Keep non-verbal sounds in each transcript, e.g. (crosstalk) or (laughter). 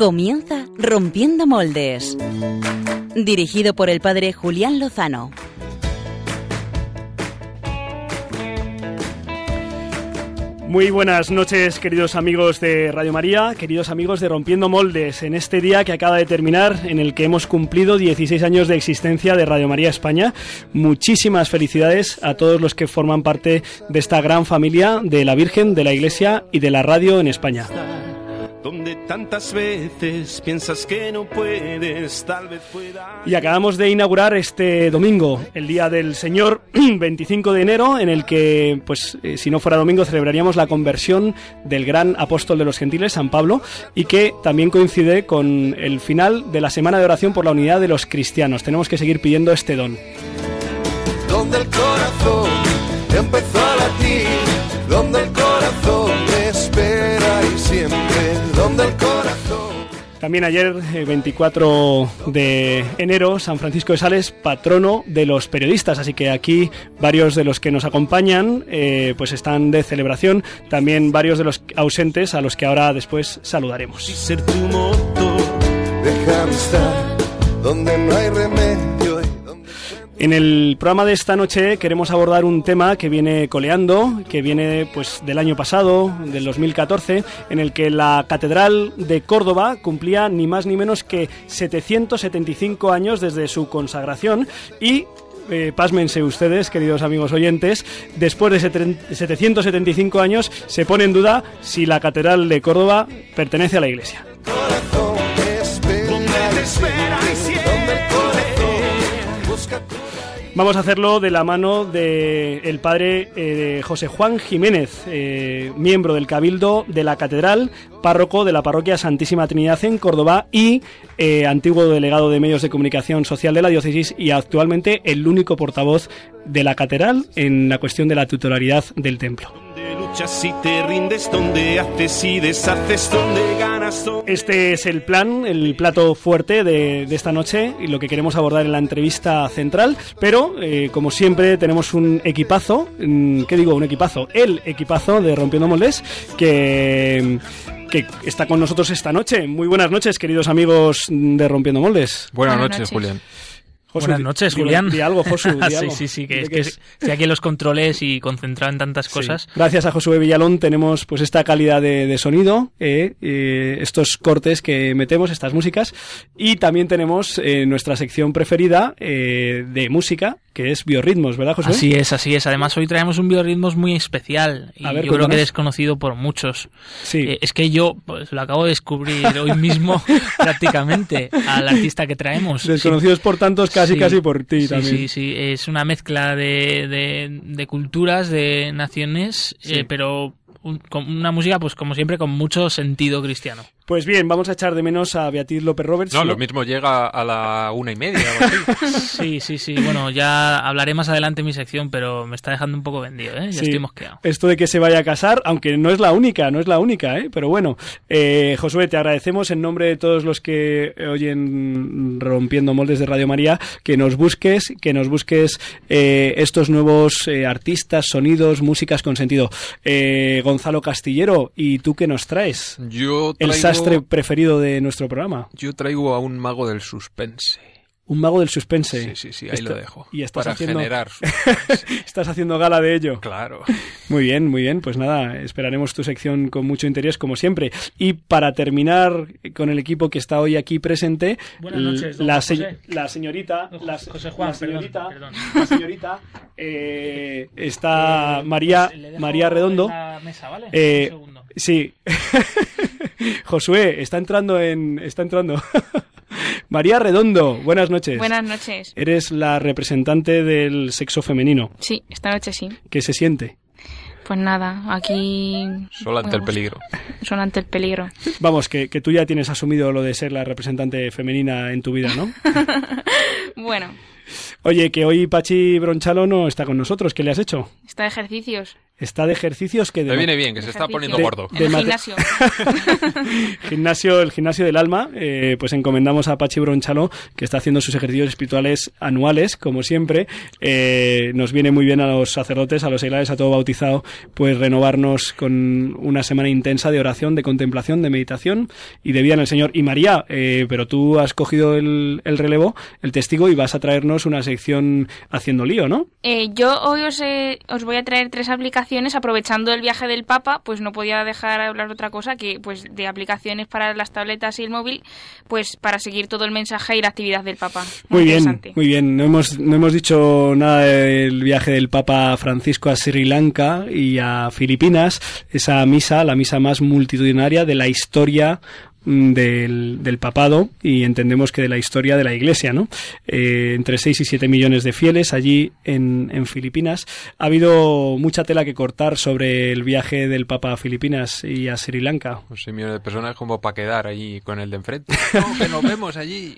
Comienza Rompiendo Moldes. Dirigido por el padre Julián Lozano. Muy buenas noches, queridos amigos de Radio María, queridos amigos de Rompiendo Moldes, en este día que acaba de terminar, en el que hemos cumplido 16 años de existencia de Radio María España. Muchísimas felicidades a todos los que forman parte de esta gran familia de la Virgen, de la Iglesia y de la radio en España donde tantas veces piensas que no puedes, tal vez pueda. Y acabamos de inaugurar este domingo, el Día del Señor, (clears throat) 25 de enero, en el que, pues, eh, si no fuera domingo, celebraríamos la conversión del gran apóstol de los gentiles, San Pablo, y que también coincide con el final de la Semana de Oración por la Unidad de los Cristianos. Tenemos que seguir pidiendo este don. Donde el corazón empezó a latir, donde el corazón también ayer, 24 eh, de enero, San Francisco de Sales, patrono de los periodistas. Así que aquí varios de los que nos acompañan eh, pues están de celebración. También varios de los ausentes a los que ahora después saludaremos. En el programa de esta noche queremos abordar un tema que viene coleando, que viene pues del año pasado, del 2014, en el que la Catedral de Córdoba cumplía ni más ni menos que 775 años desde su consagración y eh, pásmense ustedes, queridos amigos oyentes, después de 775 años se pone en duda si la Catedral de Córdoba pertenece a la Iglesia. Vamos a hacerlo de la mano del el padre eh, José Juan Jiménez, eh, miembro del Cabildo de la Catedral, párroco de la parroquia Santísima Trinidad en Córdoba y eh, antiguo delegado de medios de comunicación social de la diócesis y actualmente el único portavoz de la Catedral en la cuestión de la titularidad del templo. Este es el plan, el plato fuerte de, esta noche y lo que queremos abordar en la entrevista central. Pero, eh, como siempre, tenemos un equipazo, mm, ¿qué digo? Un equipazo, el equipazo de Rompiendo Moldes, que que está con nosotros esta noche. Muy buenas noches, queridos amigos de Rompiendo Moldes. Buenas, noches, Julián. Buenas noches, Julián. Di, algo, Josu. (laughs) sí, sí, sí, que es que, estoy aquí los controles y concentrado en tantas cosas. Gracias a Josué Villalón tenemos pues esta calidad de, sonido, eh, eh, estos cortes que metemos, estas músicas, y también tenemos eh, nuestra sección preferida de música, que es biorritmos, ¿verdad, José? Así es, así es. Además, hoy traemos un biorritmos muy especial y yo creo que desconocido por muchos. Sí. es que yo pues, lo acabo de descubrir hoy mismo (laughs) prácticamente al artista que traemos. Desconocidos por tantos casi casi por ti también. Sí, sí, es una mezcla de, de, culturas, de naciones, eh, pero con una música, pues como siempre, con mucho sentido cristiano. Pues bien, vamos a echar de menos a Beatriz López Roberts. No, lo mismo llega a la una y media. (laughs) sí, sí, sí. Bueno, ya hablaré más adelante en mi sección, pero me está dejando un poco vendido, ¿eh? Ya estoy mosqueado. Esto de que se vaya a casar, aunque no es la única, no es la única, ¿eh? Pero bueno, eh, Josué, te agradecemos en nombre de todos los que oyen Rompiendo Moldes de Radio María, que nos busques, que nos busques eh, estos nuevos eh, artistas, sonidos, músicas con sentido. Gonzalo Castillero, ¿y tú qué nos traes? Yo traigo preferido de nuestro programa. Yo traigo a un mago del suspense. Un mago del suspense. Sí, sí, sí, ahí lo dejo. Y estás para haciendo... generar (laughs) estás haciendo gala de ello. Claro. Muy bien, muy bien. Pues nada, esperaremos tu sección con mucho interés, como siempre. Y para terminar con el equipo que está hoy aquí presente, la, la, señorita, la, Juan, señorita, la señorita eh, está María, María Redondo. Eh, sí. (laughs) Josué, está entrando en. Está entrando. (laughs) María Redondo, buenas noches. Buenas noches. Eres la representante del sexo femenino. Sí, esta noche sí. ¿Qué se siente? Pues nada, aquí... Solo ante el peligro. Solo ante el peligro. Vamos, que, que tú ya tienes asumido lo de ser la representante femenina en tu vida, ¿no? (laughs) bueno. Oye, que hoy Pachi Bronchalo no está con nosotros. ¿Qué le has hecho? Está de ejercicios. Está de ejercicios que... De Le viene bien, que se está poniendo De- gordo. De gimnasio. (laughs) gimnasio, el gimnasio del alma, eh, pues encomendamos a Pachi Bronchalo, que está haciendo sus ejercicios espirituales anuales, como siempre. Eh, nos viene muy bien a los sacerdotes, a los seglares, a todo bautizado, pues renovarnos con una semana intensa de oración, de contemplación, de meditación y de vida en el Señor. Y María, eh, pero tú has cogido el, el relevo, el testigo, y vas a traernos una sección haciendo lío, ¿no? Eh, yo hoy os, eh, os voy a traer tres aplicaciones aprovechando el viaje del Papa, pues no podía dejar de hablar de otra cosa que pues de aplicaciones para las tabletas y el móvil, pues para seguir todo el mensaje y la actividad del Papa. Muy bien, interesante. muy bien. No hemos, no hemos dicho nada del viaje del Papa Francisco a Sri Lanka y a Filipinas, esa misa, la misa más multitudinaria de la historia del, del papado y entendemos que de la historia de la iglesia, ¿no? Eh, entre 6 y 7 millones de fieles allí en, en Filipinas. Ha habido mucha tela que cortar sobre el viaje del Papa a Filipinas y a Sri Lanka. Un millones de personas como para quedar allí con el de enfrente. (laughs) No, que nos vemos allí.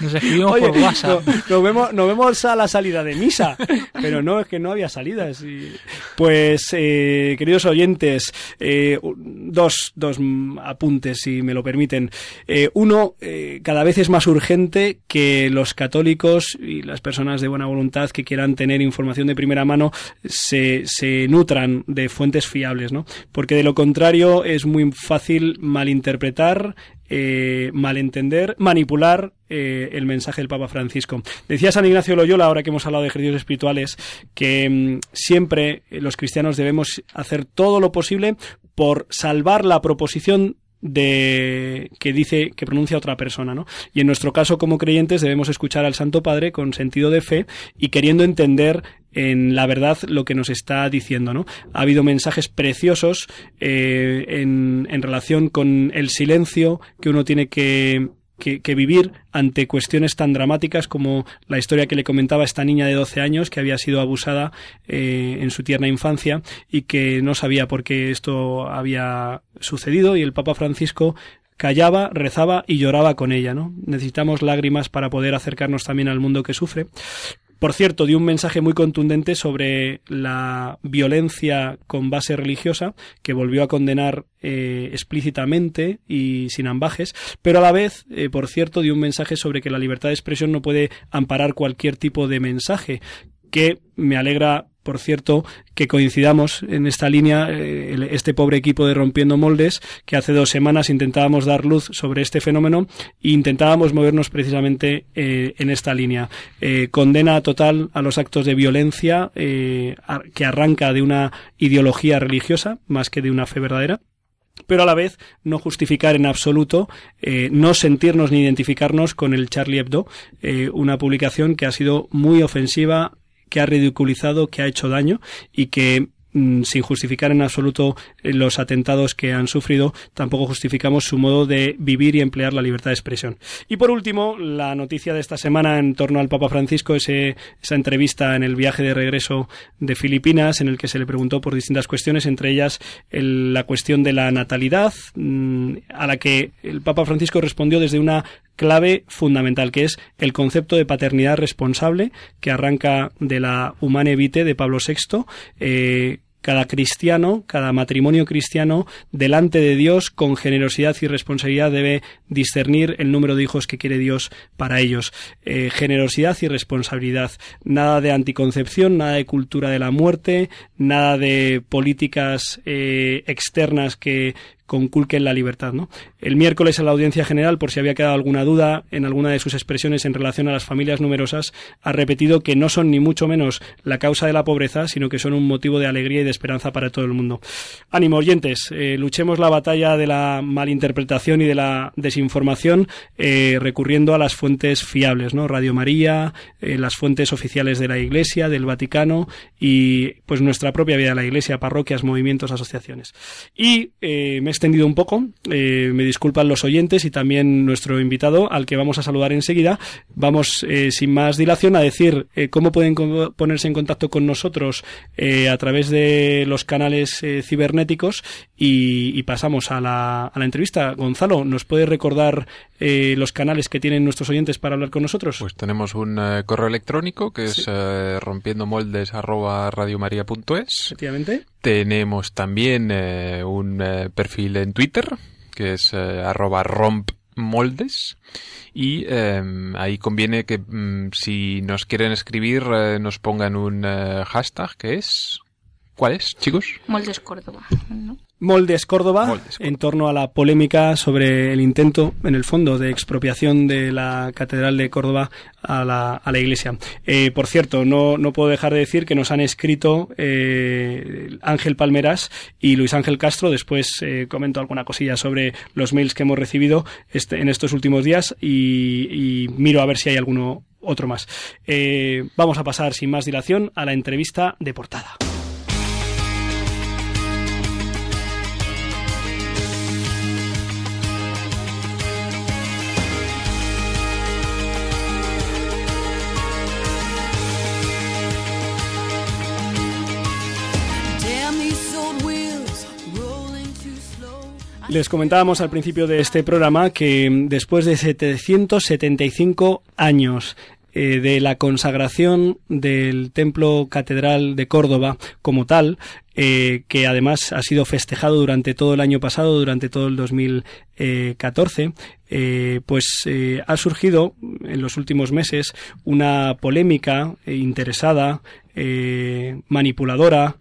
Nos (laughs) escribimos Oye, por WhatsApp. no- nos, vemos, nos vemos a la salida de misa, pero no, es que no había salidas. y- Pues, eh, queridos oyentes, eh, dos, dos apuntes, si me lo permiten. Eh, uno, eh, cada vez es más urgente que los católicos y las personas de buena voluntad que quieran tener información de primera mano se, se nutran de fuentes fiables, ¿no? Porque de lo contrario es muy fácil malinterpretar eh, malentender, manipular el mensaje del Papa Francisco. Decía San Ignacio Loyola, ahora que hemos hablado de ejercicios espirituales, que mm, siempre los cristianos debemos hacer todo lo posible por salvar la proposición de que dice que pronuncia otra persona, ¿no? Y en nuestro caso como creyentes debemos escuchar al Santo Padre con sentido de fe y queriendo entender en la verdad lo que nos está diciendo, ¿no? Ha habido mensajes preciosos eh, en, en relación con el silencio que uno tiene que que, vivir ante cuestiones tan dramáticas como la historia que le comentaba esta niña de 12 años que había sido abusada eh, en su tierna infancia y que no sabía por qué esto había sucedido y el Papa Francisco callaba, rezaba y lloraba con ella, ¿no? Necesitamos lágrimas para poder acercarnos también al mundo que sufre. Por cierto, dio un mensaje muy contundente sobre la violencia con base religiosa, que volvió a condenar eh, explícitamente y sin ambajes, pero a la vez, eh, por cierto, dio un mensaje sobre que la libertad de expresión no puede amparar cualquier tipo de mensaje, que me alegra por cierto, que coincidamos en esta línea, eh, este pobre equipo de Rompiendo Moldes, que hace dos semanas intentábamos dar luz sobre este fenómeno e intentábamos movernos precisamente eh, en esta línea. Eh, condena total a los actos de violencia que arranca de una ideología religiosa más que de una fe verdadera pero a la vez no justificar en absoluto, no sentirnos ni identificarnos con el Charlie Hebdo, una publicación que ha sido muy ofensiva que ha ridiculizado, que ha hecho daño y que sin justificar en absoluto los atentados que han sufrido, tampoco justificamos su modo de vivir y emplear la libertad de expresión. Y por último, la noticia de esta semana en torno al Papa Francisco, ese, esa entrevista en el viaje de regreso de Filipinas, en el que se le preguntó por distintas cuestiones, entre ellas el, la cuestión de la natalidad, mmm, a la que el Papa Francisco respondió desde una clave fundamental, que es el concepto de paternidad responsable, que arranca de la Humane Vitae de Pablo VI, eh, cada cristiano, cada matrimonio cristiano, delante de Dios, con generosidad y responsabilidad, debe discernir el número de hijos que quiere Dios para ellos. Eh, generosidad y responsabilidad. Nada de anticoncepción, nada de cultura de la muerte, nada de políticas eh, externas que conculquen la libertad. ¿no? El miércoles en la audiencia general, por si había quedado alguna duda en alguna de sus expresiones en relación a las familias numerosas, ha repetido que no son ni mucho menos la causa de la pobreza, sino que son un motivo de alegría y de esperanza para todo el mundo. Ánimo, oyentes, eh, luchemos la batalla de la malinterpretación y de la desinformación eh, recurriendo a las fuentes fiables, ¿no? Radio María, eh, las fuentes oficiales de la Iglesia, del Vaticano y pues nuestra propia vida de la Iglesia, parroquias, movimientos, asociaciones. Y me extendido un poco, eh, me disculpan los oyentes y también nuestro invitado, al que vamos a saludar enseguida. Vamos, eh, sin más dilación, a decir eh, cómo pueden ponerse en contacto con nosotros a través de los canales cibernéticos y, pasamos a la, a la, entrevista. Gonzalo, ¿nos puede recordar eh, los canales que tienen nuestros oyentes para hablar con nosotros? Pues tenemos un eh, correo electrónico que es eh, rompiendo moldes Efectivamente. Tenemos también un perfil en Twitter que es arroba rompmoldes y em, ahí conviene que mm, si nos quieren escribir nos pongan un hashtag que es ¿Cuál es, chicos? Moldes Córdoba. Moldes Córdoba, en torno a la polémica sobre el intento, en el fondo, de expropiación de la Catedral de Córdoba a la, a la Iglesia. Eh, por cierto, no, no puedo dejar de decir que nos han escrito eh, Ángel Palmeras y Luis Ángel Castro. Después eh, comento alguna cosilla sobre los mails que hemos recibido este, en estos últimos días y, y miro a ver si hay alguno otro más. vamos a pasar sin más dilación a la entrevista de portada. Les comentábamos al principio de este programa que mm, después de 775 años eh, de la consagración del Templo Catedral de Córdoba como tal, eh, que además ha sido festejado durante todo el año pasado, durante todo el 2014, eh, pues ha surgido en los últimos meses una polémica interesada, manipuladora,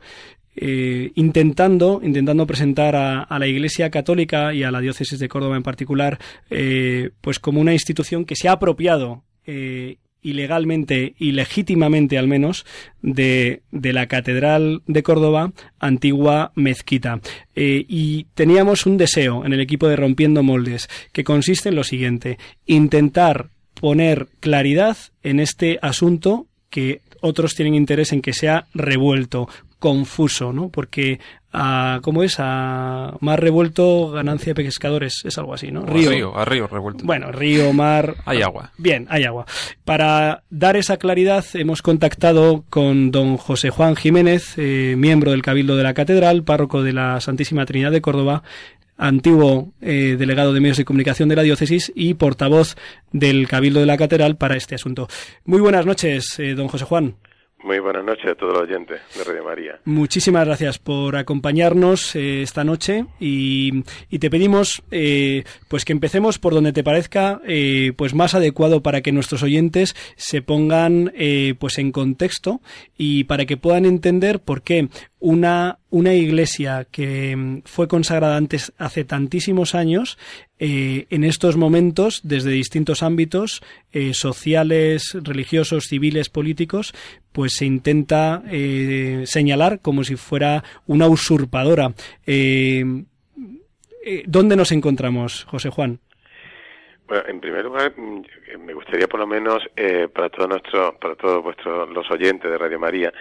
eh, intentando, intentando presentar a, la Iglesia Católica y a la diócesis de Córdoba en particular, eh, pues como una institución que se ha apropiado eh, ilegalmente y legítimamente al menos de, de, la Catedral de Córdoba, antigua mezquita. y teníamos un deseo en el equipo de Rompiendo Moldes, que consiste en lo siguiente, intentar poner claridad en este asunto que otros tienen interés en que sea revuelto, confuso, ¿no? Porque a, ¿cómo es? A mar revuelto, ganancia de pescadores, es algo así, ¿no? Río. A río, revuelto. Bueno, río, mar. hay agua. Bien, hay agua. Para dar esa claridad, hemos contactado con don José Juan Jiménez, eh, miembro del Cabildo de la Catedral, párroco de la Santísima Trinidad de Córdoba, antiguo eh, delegado de medios de comunicación de la diócesis y portavoz del Cabildo de la Catedral para este asunto. Muy buenas noches, eh, don José Juan. Muy buenas noches a todos los oyentes de Radio María. Muchísimas gracias por acompañarnos eh, esta noche y, te pedimos eh, pues que empecemos por donde te parezca eh, pues más adecuado para que nuestros oyentes se pongan pues en contexto y para que puedan entender por qué una, una iglesia que mm, fue consagrada antes hace tantísimos años, eh, en estos momentos, desde distintos ámbitos eh, sociales, religiosos, civiles, políticos, pues se intenta eh, señalar como si fuera una usurpadora. ¿Dónde nos encontramos, José Juan? Bueno, en primer lugar, mm, me gustaría por lo menos para todos nuestros, para todos vuestros los oyentes de Radio María,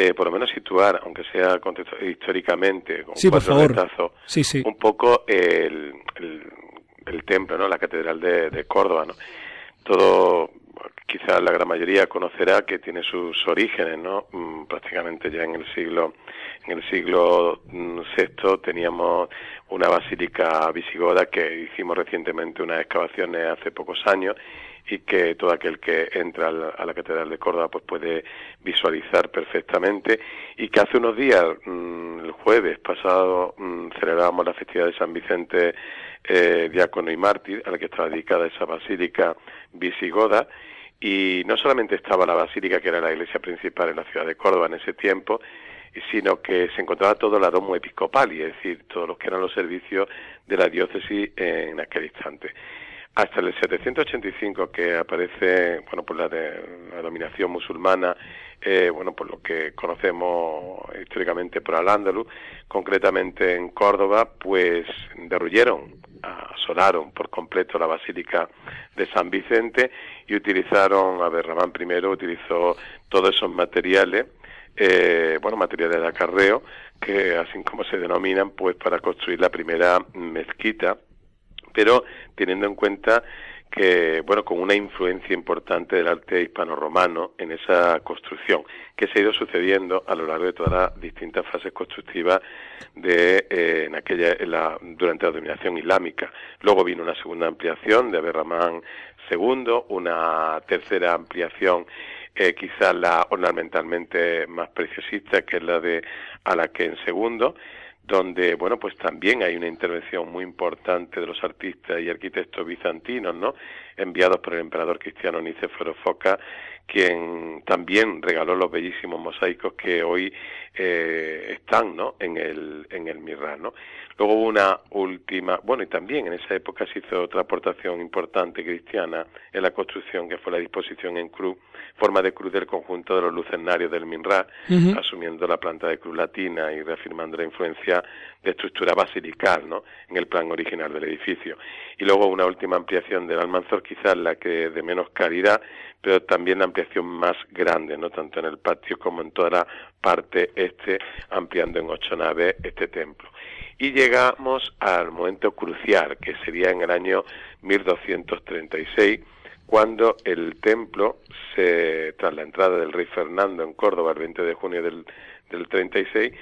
eh, por lo menos situar, aunque sea históricamente, con sí, cuatro un poco el, el, templo, ¿no? la catedral de, Córdoba. ¿no? Todo, quizás la gran mayoría conocerá que tiene sus orígenes, ¿no? Mm, prácticamente ya en el siglo en el siglo VI mm, teníamos una basílica visigoda que hicimos recientemente unas excavaciones hace pocos años y que todo aquel que entra a la Catedral de Córdoba pues puede visualizar perfectamente y que hace unos días, mm, el jueves pasado, mm, celebrábamos la festividad de San Vicente eh, diácono y mártir, a la que estaba dedicada esa basílica visigoda, y no solamente estaba la basílica, que era la iglesia principal en la ciudad de Córdoba en ese tiempo, sino que se encontraba todo el domo episcopal, es decir, todos los que eran los servicios de la diócesis en aquel instante hasta el 785 que aparece bueno por la, de, la dominación musulmana eh, bueno por lo que conocemos históricamente por al-Ándalus concretamente en Córdoba pues derruyeron asolaron por completo la basílica de San Vicente y utilizaron a ver Ramán I utilizó todos esos materiales eh, bueno materiales de acarreo que así como se denominan pues para construir la primera mezquita pero teniendo en cuenta que, bueno, con una influencia importante del arte hispano-romano en esa construcción, que se ha ido sucediendo a lo largo de todas las distintas fases constructivas de, eh, en aquella, la, durante la dominación islámica. Luego vino una segunda ampliación de Aberramán II, una tercera ampliación eh, quizás la ornamentalmente más preciosista, que es la de Alaquén II, donde, bueno, pues también hay una intervención muy importante de los artistas y arquitectos bizantinos, ¿no? Enviados por el emperador cristiano Nicéforo Foca, quien también regaló los bellísimos mosaicos que hoy eh, están, ¿no? En el, en el Mirrán, ¿no? Luego hubo una última, bueno, y también en esa época se hizo otra aportación importante cristiana en la construcción, que fue la disposición en cruz, forma de cruz del conjunto de los lucernarios del Minra, asumiendo la planta de cruz latina y reafirmando la influencia de estructura basilical, ¿no? En el plan original del edificio. Y luego una última ampliación del Almanzor, quizás la que de menos calidad, pero también la ampliación más grande, ¿no? Tanto en el patio como en toda la parte este, ampliando en ocho naves este templo. Y llegamos al momento crucial, que sería en el año 1236, cuando el templo, se, tras la entrada del rey Fernando en Córdoba el 20 de junio del, del 36,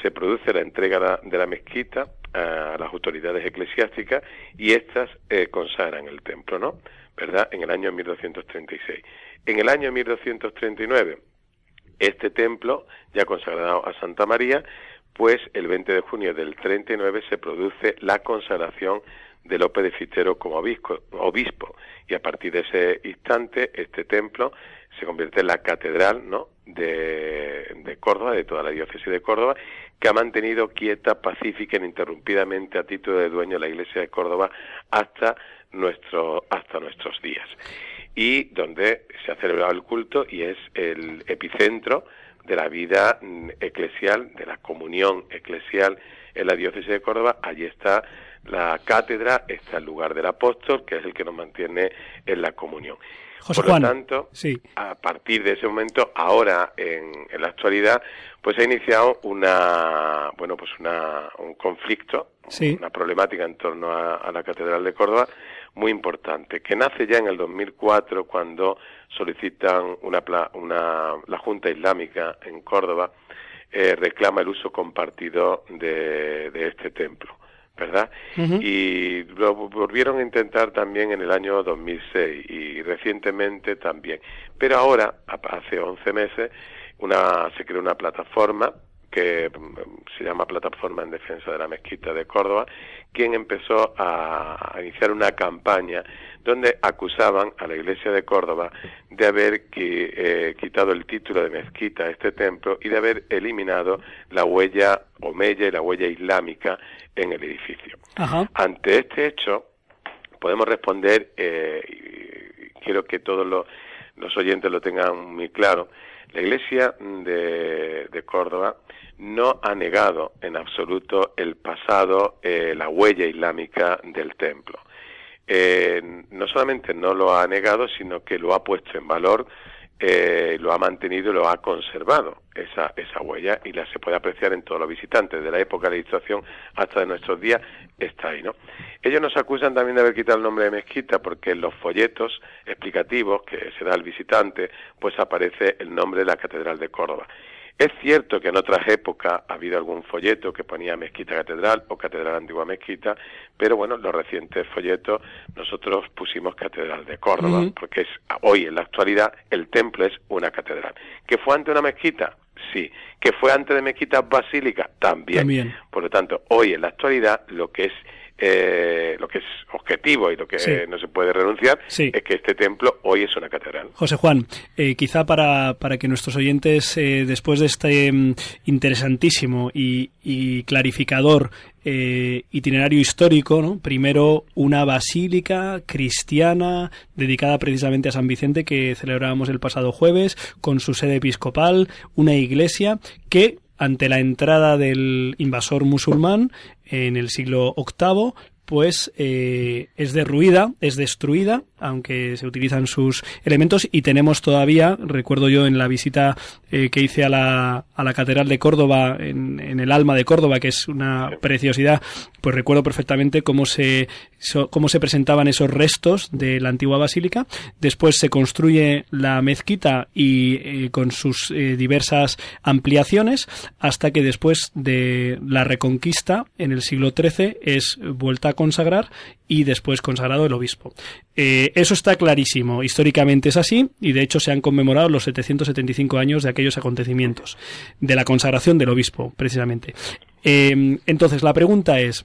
se produce la entrega de la mezquita a las autoridades eclesiásticas y éstas eh, consagran el templo, ¿no? ¿Verdad? En el año 1236. En el año 1239, este templo, ya consagrado a Santa María, pues el 20 de junio del 39 se produce la consagración de López de Fitero como obispo, obispo, y a partir de ese instante este templo se convierte en la catedral de, de Córdoba, de toda la diócesis de Córdoba, que ha mantenido quieta, pacífica, ininterrumpidamente a título de dueño la iglesia de Córdoba hasta, nuestro, hasta nuestros días. Y donde se ha celebrado el culto y es el epicentro de la vida mm, eclesial, de la comunión eclesial en la diócesis de Córdoba. Allí está la cátedra, está el lugar del apóstol, que es el que nos mantiene en la comunión. Por lo tanto, a partir de ese momento, ahora en, la actualidad, pues ha iniciado una, bueno, pues una, un conflicto, una problemática en torno a, la Catedral de Córdoba muy importante, que nace ya en el 2004 cuando solicitan una, una la Junta Islámica en Córdoba eh, reclama el uso compartido de, de este templo. ¿verdad? Y lo volvieron a intentar también en el año 2006 y recientemente también. Pero ahora, hace 11 meses, una, se creó una plataforma que mm, se llama Plataforma en Defensa de la Mezquita de Córdoba, quien empezó a, iniciar una campaña donde acusaban a la Iglesia de Córdoba de haber eh, quitado el título de mezquita a este templo y de haber eliminado la huella omeya y la huella islámica en el edificio. Ante este hecho, podemos responder, eh, y quiero que todos los, los, oyentes lo tengan muy claro, la Iglesia de, Córdoba no ha negado en absoluto el pasado, eh, la huella islámica del templo. Eh, no solamente no lo ha negado, sino que lo ha puesto en valor, eh, lo ha mantenido y lo ha conservado, esa, esa huella, y la se puede apreciar en todos los visitantes, de la época de la ilustración hasta de nuestros días, está ahí, ¿no? Ellos nos acusan también de haber quitado el nombre de mezquita, porque en los folletos explicativos que se da al visitante, pues aparece el nombre de la Catedral de Córdoba. Es cierto que en otras épocas ha habido algún folleto que ponía Mezquita Catedral o Catedral Antigua Mezquita, pero bueno, los recientes folletos nosotros pusimos Catedral de Córdoba, porque es hoy en la actualidad el templo es una catedral. ¿Que fue antes una mezquita? Sí. ¿Que fue antes de mezquita basílica? También. También. Por lo tanto, hoy en la actualidad lo que es eh, lo que es objetivo y lo que no se puede renunciar es que este templo hoy es una catedral. José Juan, eh, quizá para, para, que nuestros oyentes, eh, después de este mm, interesantísimo y, clarificador itinerario histórico, ¿no? primero una basílica cristiana dedicada precisamente a San Vicente que celebrábamos el pasado jueves, con su sede episcopal, una iglesia que ante la entrada del invasor musulmán en el siglo VIII pues eh, es derruida, es destruida, aunque se utilizan sus elementos y tenemos todavía, recuerdo yo en la visita eh, que hice a la, a la Catedral de Córdoba, en, en, el Alma de Córdoba, que es una preciosidad, pues recuerdo perfectamente cómo se, cómo se presentaban esos restos de la antigua basílica. Después se construye la mezquita y eh, con sus eh, diversas ampliaciones hasta que después de la reconquista en el siglo XIII es vuelta a consagrar y después consagrado el obispo. Eh, eso está clarísimo, históricamente es así y de hecho se han conmemorado los 775 años de aquellos acontecimientos, de la consagración del obispo, precisamente. Eh, entonces la pregunta es,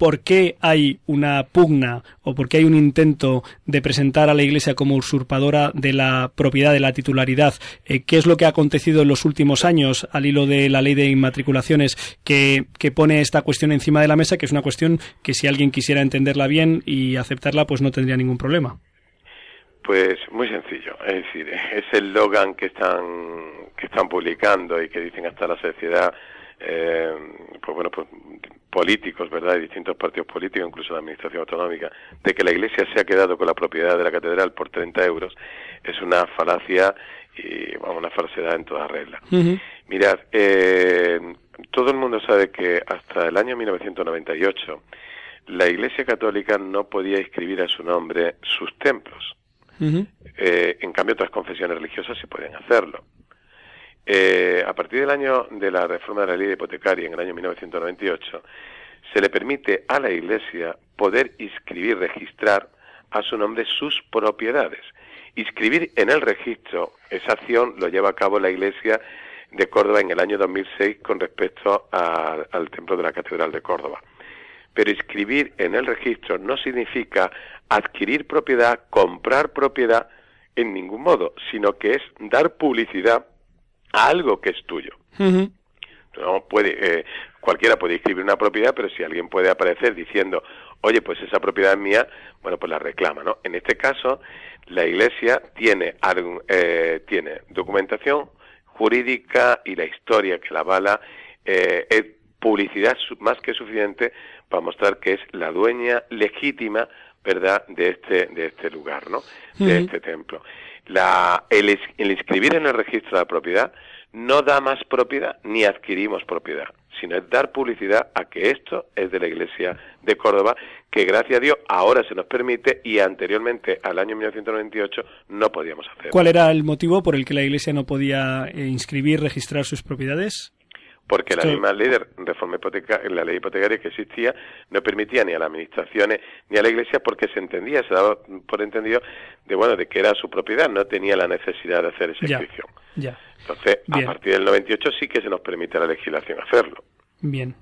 por qué hay una pugna o por qué hay un intento de presentar a la Iglesia como usurpadora de la propiedad, de la titularidad. Eh, ¿Qué es lo que ha acontecido en los últimos años al hilo de la ley de inmatriculaciones que, que, pone esta cuestión encima de la mesa, que es una cuestión que si alguien quisiera entenderla bien y aceptarla, pues no tendría ningún problema? Pues muy sencillo, es decir, es el Logan que están que están publicando y que dicen hasta la sociedad eh, pues bueno, pues políticos, ¿verdad?, de distintos partidos políticos, incluso la administración autonómica, de que la Iglesia se ha quedado con la propiedad de la catedral por 30 euros, es una falacia y vamos, una falsedad en toda regla. Mirad, eh, todo el mundo sabe que hasta el año 1998 la Iglesia Católica no podía inscribir a su nombre sus templos. eh, en cambio, otras confesiones religiosas sí podían hacerlo. Eh, a partir del año de la reforma de la ley de hipotecaria en el año 1998, se le permite a la Iglesia poder inscribir, registrar a su nombre sus propiedades. Inscribir en el registro, esa acción lo lleva a cabo la Iglesia de Córdoba en el año 2006 con respecto al templo de la Catedral de Córdoba. Pero inscribir en el registro no significa adquirir propiedad, comprar propiedad en ningún modo, sino que es dar publicidad algo que es tuyo. No puede, eh, cualquiera puede inscribir una propiedad, pero si alguien puede aparecer diciendo, oye, pues esa propiedad es mía, bueno, pues la reclama, ¿no? En este caso, la Iglesia tiene, eh, tiene documentación jurídica y la historia que la avala, eh, es publicidad más que suficiente para mostrar que es la dueña legítima, ¿verdad?, de este, de este lugar, ¿no?, de este templo. La, el, el inscribir en el registro de la propiedad no da más propiedad ni adquirimos propiedad, sino es dar publicidad a que esto es de la Iglesia de Córdoba, que gracias a Dios ahora se nos permite y anteriormente al año 1998 no podíamos hacerlo. ¿Cuál era el motivo por el que la Iglesia no podía eh, inscribir, registrar sus propiedades? Porque la misma ley de reforma hipotecaria, la ley hipotecaria que existía no permitía ni a las administraciones ni a la Iglesia porque se entendía, se daba por entendido de bueno de que era su propiedad, no tenía la necesidad de hacer esa inscripción. Ya, Entonces, a partir del 98 sí que se nos permite la legislación hacerlo. Bien.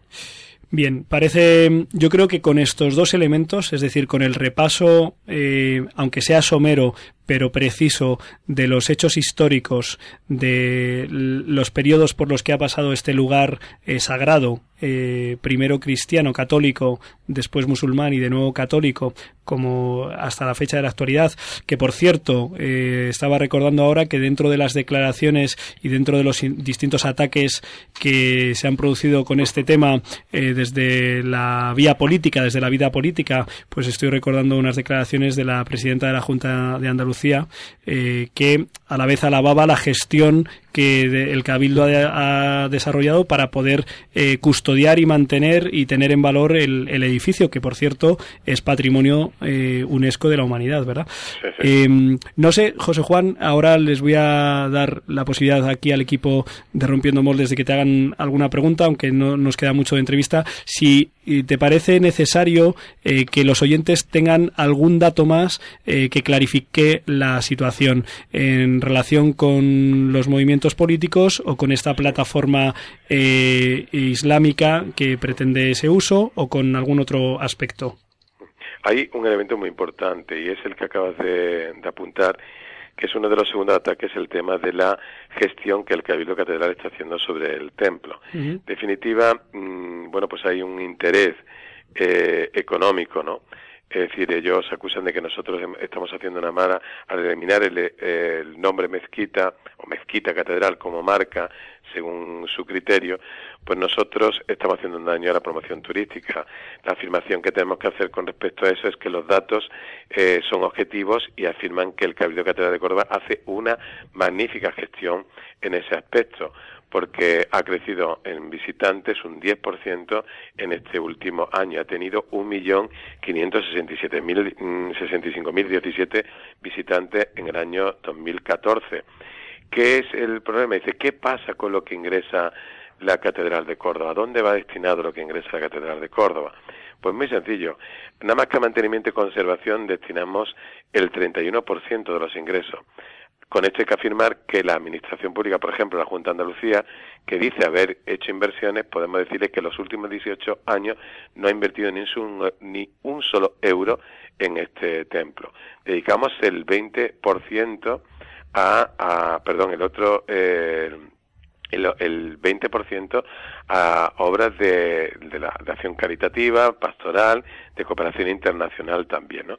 Bien, parece, yo creo que con estos dos elementos, es decir, con el repaso, eh, aunque sea somero, pero preciso, de los hechos históricos, de los periodos por los que ha pasado este lugar eh, sagrado, eh, primero cristiano, católico, después musulmán y de nuevo católico, como hasta la fecha de la actualidad, que por cierto, eh, estaba recordando ahora que dentro de las declaraciones y dentro de los distintos ataques que se han producido con este tema desde la vía política, desde la vida política, pues estoy recordando unas declaraciones de la presidenta de la Junta de Andalucía eh, que a la vez alababa la gestión que el Cabildo ha, ha desarrollado para poder eh, custodiar y mantener y tener en valor el, el edificio, que por cierto es patrimonio eh, UNESCO de la humanidad, ¿verdad? Sí, sí. Eh, no sé, José Juan, ahora les voy a dar la posibilidad aquí al equipo de Rompiendo Moldes de que te hagan alguna pregunta, aunque no nos queda mucho de entrevista. Si te parece necesario eh, que los oyentes tengan algún dato más eh, que clarifique la situación en relación con los movimientos políticos o con esta plataforma eh, islámica que pretende ese uso o con algún otro aspecto. Hay un elemento muy importante y es el que acabas de, de apuntar que es uno de los segundos ataques, el tema de la gestión que el Cabildo Catedral está haciendo sobre el templo. Uh -huh. Definitiva, mmm, bueno, pues hay un interés eh, económico, ¿no? Es decir, ellos acusan de que nosotros estamos haciendo una mala al eliminar el, nombre mezquita o mezquita catedral como marca, según su criterio, pues nosotros estamos haciendo un daño a la promoción turística. La afirmación que tenemos que hacer con respecto a eso es que los datos eh, son objetivos y afirman que el Cabildo Catedral de Córdoba hace una magnífica gestión en ese aspecto porque ha crecido en visitantes un 10% en este último año. Ha tenido 1.567.017 mm, visitantes en el año 2014. ¿Qué es el problema? Dice, ¿qué pasa con lo que ingresa la Catedral de Córdoba? ¿Dónde va destinado lo que ingresa la Catedral de Córdoba? Pues muy sencillo. Nada más que a mantenimiento y conservación destinamos el 31% de los ingresos. Con esto hay que afirmar que la Administración Pública, por ejemplo, la Junta de Andalucía, que dice haber hecho inversiones, podemos decirle que los últimos 18 años no ha invertido ni un, ni un solo euro en este templo. Dedicamos el 20% a, a perdón, el otro... Eh, el, el 20% a obras de, de, la, de acción caritativa, pastoral, de cooperación internacional también, ¿no?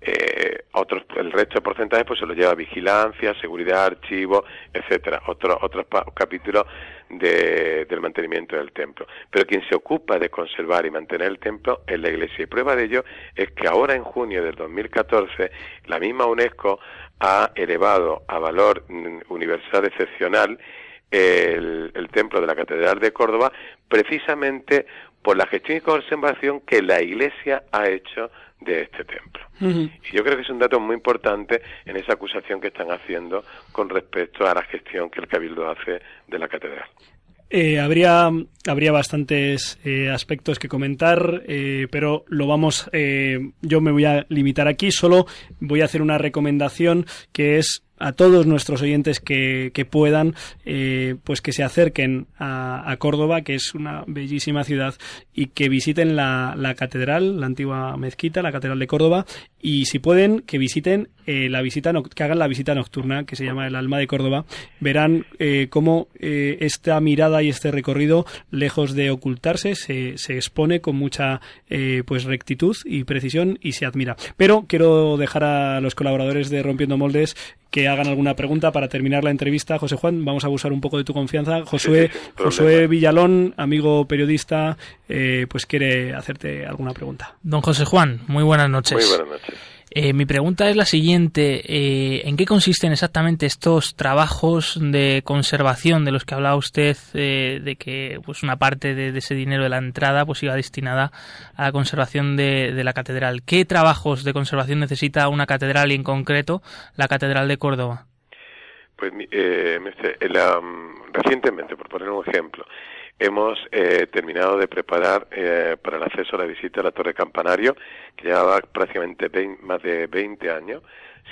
Eh, otros el resto de porcentajes pues se lo lleva vigilancia, seguridad, archivo, etcétera, otros otros capítulos de, del mantenimiento del templo. Pero quien se ocupa de conservar y mantener el templo es la Iglesia. Y prueba de ello es que ahora en junio del 2014 la misma UNESCO ha elevado a valor mm, universal excepcional el, el templo de la Catedral de Córdoba precisamente por la gestión y conservación que la Iglesia ha hecho de este templo. Y yo creo que es un dato muy importante en esa acusación que están haciendo con respecto a la gestión que el Cabildo hace de la catedral. Eh, habría, habría bastantes eh, aspectos que comentar, eh, pero lo vamos, yo me voy a limitar aquí, solo voy a hacer una recomendación que es a todos nuestros oyentes que, que puedan, eh, pues que se acerquen a, a, Córdoba, que es una bellísima ciudad, y que visiten la, la, catedral, la antigua mezquita, la catedral de Córdoba, y si pueden, que visiten eh, la visita, que hagan la visita nocturna, que se llama el Alma de Córdoba. Verán eh, cómo eh, esta mirada y este recorrido, lejos de ocultarse, se, se expone con mucha pues rectitud y precisión y se admira. Pero quiero dejar a los colaboradores de Rompiendo Moldes que hagan alguna pregunta para terminar la entrevista. José Juan, vamos a abusar un poco de tu confianza. Josué, Josué Villalón, amigo periodista, eh, pues quiere hacerte alguna pregunta. Don José Juan, muy buenas noches. Muy buenas noches. Eh, mi pregunta es la siguiente. Eh, ¿En qué consisten exactamente estos trabajos de conservación de los que hablaba usted, eh, de que pues una parte de, ese dinero de la entrada pues iba destinada a la conservación de, de, la catedral? ¿Qué trabajos de conservación necesita una catedral y en concreto la catedral de Córdoba? Pues eh, la, um, recientemente, por poner un ejemplo, hemos eh, terminado de preparar eh, para el acceso a la visita a la Torre Campanario, que llevaba prácticamente 20, más de 20 años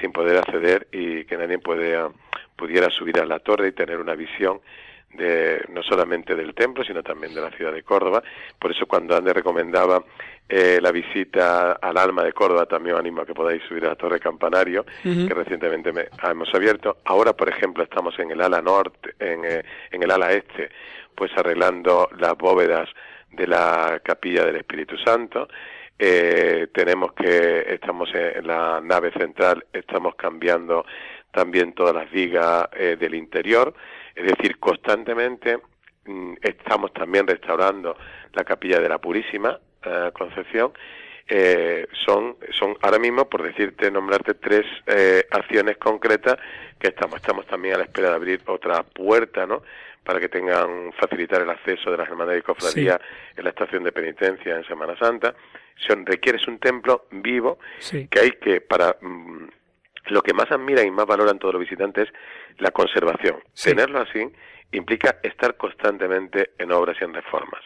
sin poder acceder y que nadie pudiera subir a la torre y tener una visión de, no solamente del templo, sino también de la ciudad de Córdoba. Por eso cuando Ande recomendaba eh, la visita al alma de Córdoba, también os animo a que podáis subir a la Torre Campanario, uh -huh. que recientemente me, hemos abierto. Ahora, por ejemplo, estamos en el ala norte, en, eh, en el ala este, pues arreglando las bóvedas de la capilla del Espíritu Santo. Eh, tenemos que, estamos en la nave central, estamos cambiando también todas las vigas eh, del interior, es decir, constantemente mmm, estamos también restaurando la capilla de la Purísima eh, Concepción. Eh, son, son ahora mismo, por decirte, nombrarte tres eh, acciones concretas que estamos. Estamos también a la espera de abrir otra puerta, ¿no? para que tengan facilitar el acceso de las hermandades y cofradías sí. en la estación de penitencia en Semana Santa. Son, requieres un templo vivo sí. que hay que para mmm, lo que más admiran y más valoran todos los visitantes es la conservación. Sí. Tenerlo así implica estar constantemente en obras y en reformas.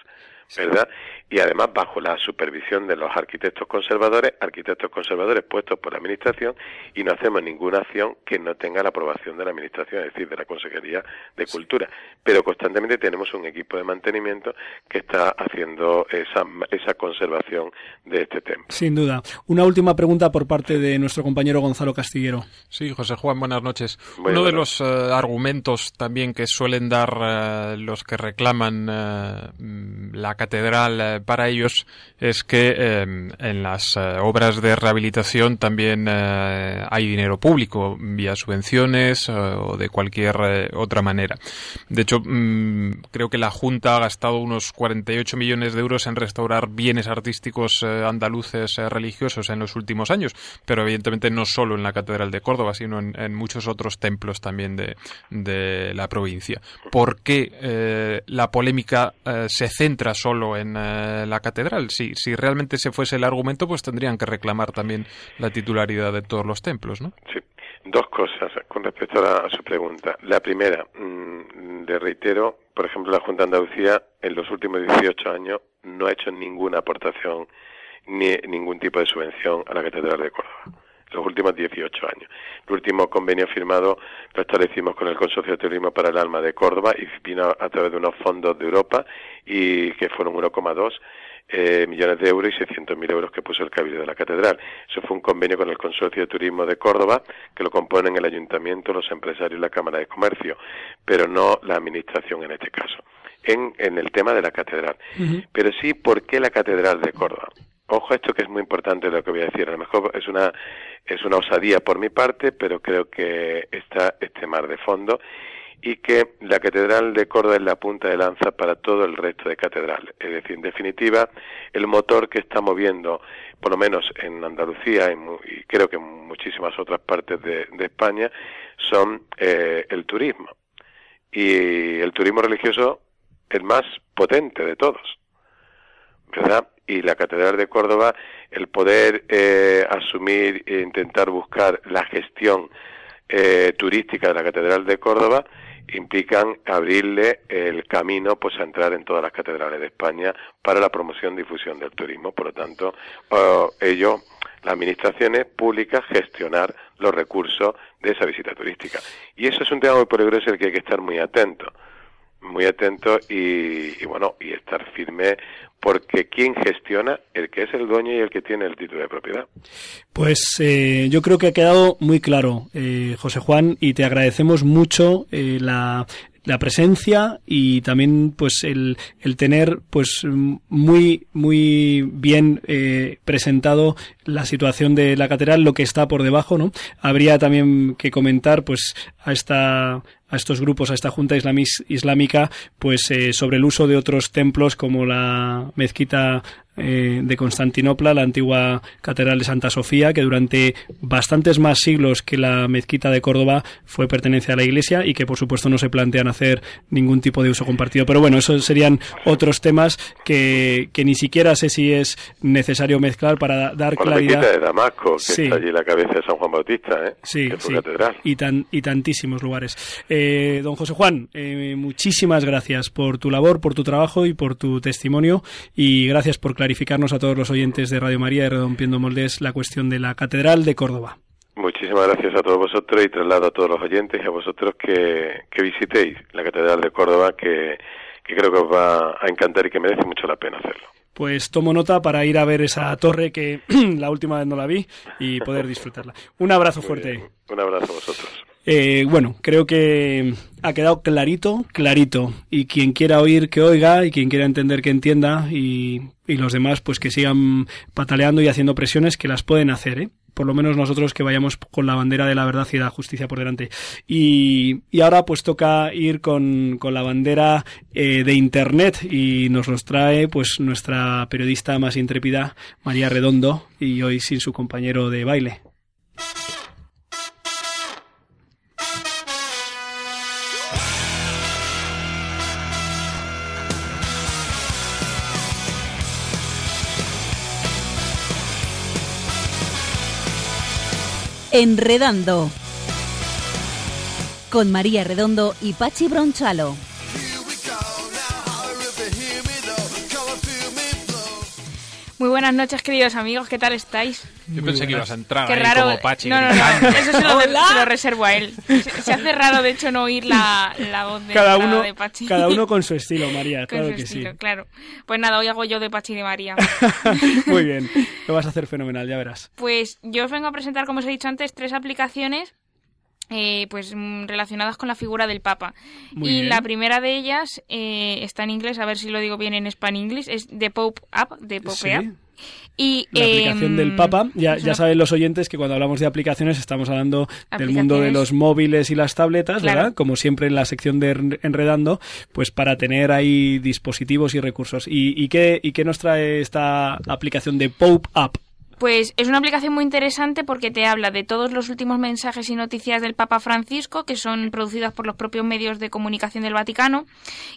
¿Verdad? Y además bajo la supervisión de los arquitectos conservadores, arquitectos conservadores puestos por la Administración, y no hacemos ninguna acción que no tenga la aprobación de la Administración, es decir, de la Consejería de Cultura. Pero constantemente tenemos un equipo de mantenimiento que está haciendo esa, esa conservación de este templo. Sin duda. Una última pregunta por parte de nuestro compañero Gonzalo Castillero. Sí, José Juan, buenas noches. Uno de los uh, argumentos también que suelen dar uh, los que reclaman uh, la catedral eh, para ellos es que em, en las eh, obras de rehabilitación también eh, hay dinero público vía subvenciones o de cualquier otra manera. De hecho, mm, creo que la Junta ha gastado unos 48 millones de euros en restaurar bienes artísticos andaluces religiosos en los últimos años, pero evidentemente no solo en la Catedral de Córdoba, sino en, muchos otros templos también de, de la provincia. ¿Por qué la polémica se centra solo en eh, la catedral. Si, si realmente ese fuese el argumento, pues tendrían que reclamar también la titularidad de todos los templos, ¿no? Sí. Dos cosas con respecto a, su pregunta. La primera, mm, le reitero, por ejemplo, la Junta de Andalucía en los últimos 18 años no ha hecho ninguna aportación ni ningún tipo de subvención a la Catedral de Córdoba los últimos 18 años. El último convenio firmado lo establecimos con el Consorcio de Turismo para el Alma de Córdoba y vino a través de unos fondos de Europa y que fueron 1,2 eh, millones de euros y 600.000 euros que puso el Cabildo de la Catedral. Eso fue un convenio con el Consorcio de Turismo de Córdoba, que lo componen el Ayuntamiento, los empresarios y la Cámara de Comercio, pero no la Administración en este caso. En, en el tema de la Catedral. Pero sí, ¿por qué la Catedral de Córdoba? Ojo, esto que es muy importante lo que voy a decir. A lo mejor es una, es una osadía por mi parte, pero creo que está este mar de fondo y que la Catedral de Córdoba es la punta de lanza para todo el resto de catedrales. Es decir, en definitiva, el motor que está moviendo, por lo menos en Andalucía y, creo que en muchísimas otras partes de, España, son eh, el turismo. Y el turismo religioso el más potente de todos. ¿Verdad? y la Catedral de Córdoba, el poder eh, asumir e intentar buscar la gestión eh, turística de la Catedral de Córdoba implican abrirle el camino pues a entrar en todas las catedrales de España para la promoción y difusión del turismo. Por lo tanto, ello, ellos, las administraciones públicas, gestionar los recursos de esa visita turística. Y eso es un tema muy peligroso el que hay que estar muy atento muy atento y, bueno y estar firme porque quién gestiona el que es el dueño y el que tiene el título de propiedad. Pues eh, yo creo que ha quedado muy claro, eh, José Juan, y te agradecemos mucho eh, la, la presencia y también pues el, el tener pues muy muy bien eh, presentado la situación de la catedral lo que está por debajo no habría también que comentar pues a esta a estos grupos, a esta Junta Islámica, pues eh, sobre el uso de otros templos como la mezquita eh, de Constantinopla, la antigua Catedral de Santa Sofía, que durante bastantes más siglos que la mezquita de Córdoba fue pertenencia a la Iglesia y que por supuesto no se plantean hacer ningún tipo de uso compartido. Pero bueno, esos serían otros temas que, que ni siquiera sé si es necesario mezclar para dar claridad. La mezquita de Damasco, que está allí la cabeza de San Juan Bautista, ¿eh? Sí, sí. Y, tan, y tantísimos lugares. Eh, don José Juan, eh, muchísimas gracias por tu labor, por tu trabajo y por tu testimonio y gracias por clarificarnos a todos los oyentes de Radio María y Redompiendo Moldes la cuestión de la Catedral de Córdoba. Muchísimas gracias a todos vosotros y traslado a todos los oyentes y a vosotros que, visitéis la Catedral de Córdoba, que, creo que os va a encantar y que merece mucho la pena hacerlo. Pues tomo nota para ir a ver esa torre que (clears throat) la última vez no la vi y poder disfrutarla. Un abrazo fuerte. Un abrazo a vosotros. Eh, bueno, creo que ha quedado clarito, clarito. Y quien quiera oír, que oiga, y quien quiera entender, que entienda, y, los demás, pues que sigan pataleando y haciendo presiones que las pueden hacer, ¿eh? por lo menos nosotros que vayamos con la bandera de la verdad y la justicia por delante. Y, ahora pues toca ir con, la bandera eh, de Internet y nos los trae pues nuestra periodista más intrépida, María Redondo, y hoy sin su compañero de baile. Enredando. Con María Redondo y Pachi Bronchalo. Buenas noches, queridos amigos. ¿Qué tal estáis? Yo pensé que ibas a entrar Qué ahí raro. como Pachi. No, no, no. Eso se lo, se lo, reservo a él. Se, hace raro, de hecho, no oír la, la voz de, cada uno, de Pachi. Cada uno con su estilo, (laughs) María. Con claro su que estilo, sí. Claro. Pues nada, hoy hago yo de Pachi de María. (laughs) Muy bien. Lo vas a hacer fenomenal, ya verás. Pues yo os vengo a presentar, como os he dicho antes, tres aplicaciones eh, pues mm, relacionadas con la figura del Papa. Muy y bien. la primera de ellas eh, está en inglés, a ver si lo digo bien en English, es The Pope App, de Pope Sí. App. Y, La aplicación em, del Papa, ya, ya saben los oyentes que cuando hablamos de aplicaciones estamos hablando del mundo de los móviles y las tabletas, Claro. ¿verdad? Como siempre en la sección de Enre- Enredando, pues para tener ahí dispositivos y recursos. ¿Y, y qué, y qué nos trae esta aplicación de Pope App? Pues es una aplicación muy interesante porque te habla de todos los últimos mensajes y noticias del Papa Francisco que son producidas por los propios medios de comunicación del Vaticano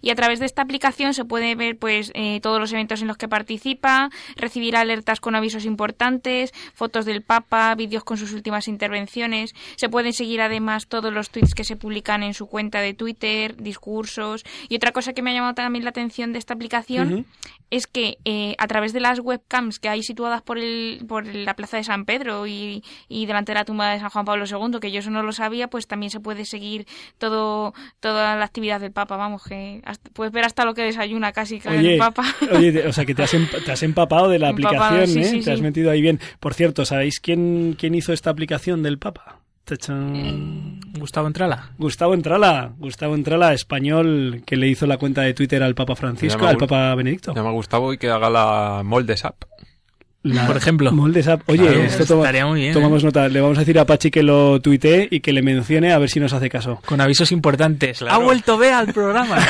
y a través de esta aplicación se puede ver pues eh, todos los eventos en los que participa, recibir alertas con avisos importantes, fotos del Papa, vídeos con sus últimas intervenciones, se pueden seguir además todos los tweets que se publican en su cuenta de Twitter, discursos y otra cosa que me ha llamado también la atención de esta aplicación. Es que eh, a través de las webcams que hay situadas por, el, por la plaza de San Pedro y, y delante de la tumba de San Juan Pablo II, que yo eso no lo sabía, pues también se puede seguir todo toda la actividad del Papa, vamos, que hasta- puedes ver hasta lo que desayuna casi cada el Papa. oye, o sea que te has, emp- te has empapado de la (laughs) Empapado, aplicación, sí, ¿eh? sí, te sí. has metido ahí bien. Por cierto, ¿sabéis quién, quién hizo esta aplicación del Papa? Tachán. Gustavo Entrala. Gustavo Entrala, Gustavo Entrala, español, que le hizo la cuenta de Twitter al Papa Francisco, al Papa Benedicto. Llama a Gustavo y que haga la moldes app. La- Por ejemplo. Moldes App. Oye, Claro, esto toma- estaría muy bien, tomamos nota. Le vamos a decir a Pachi que lo tuitee y que le mencione a ver si nos hace caso. Con avisos importantes. Claro. Ha vuelto Bea al programa. (laughs)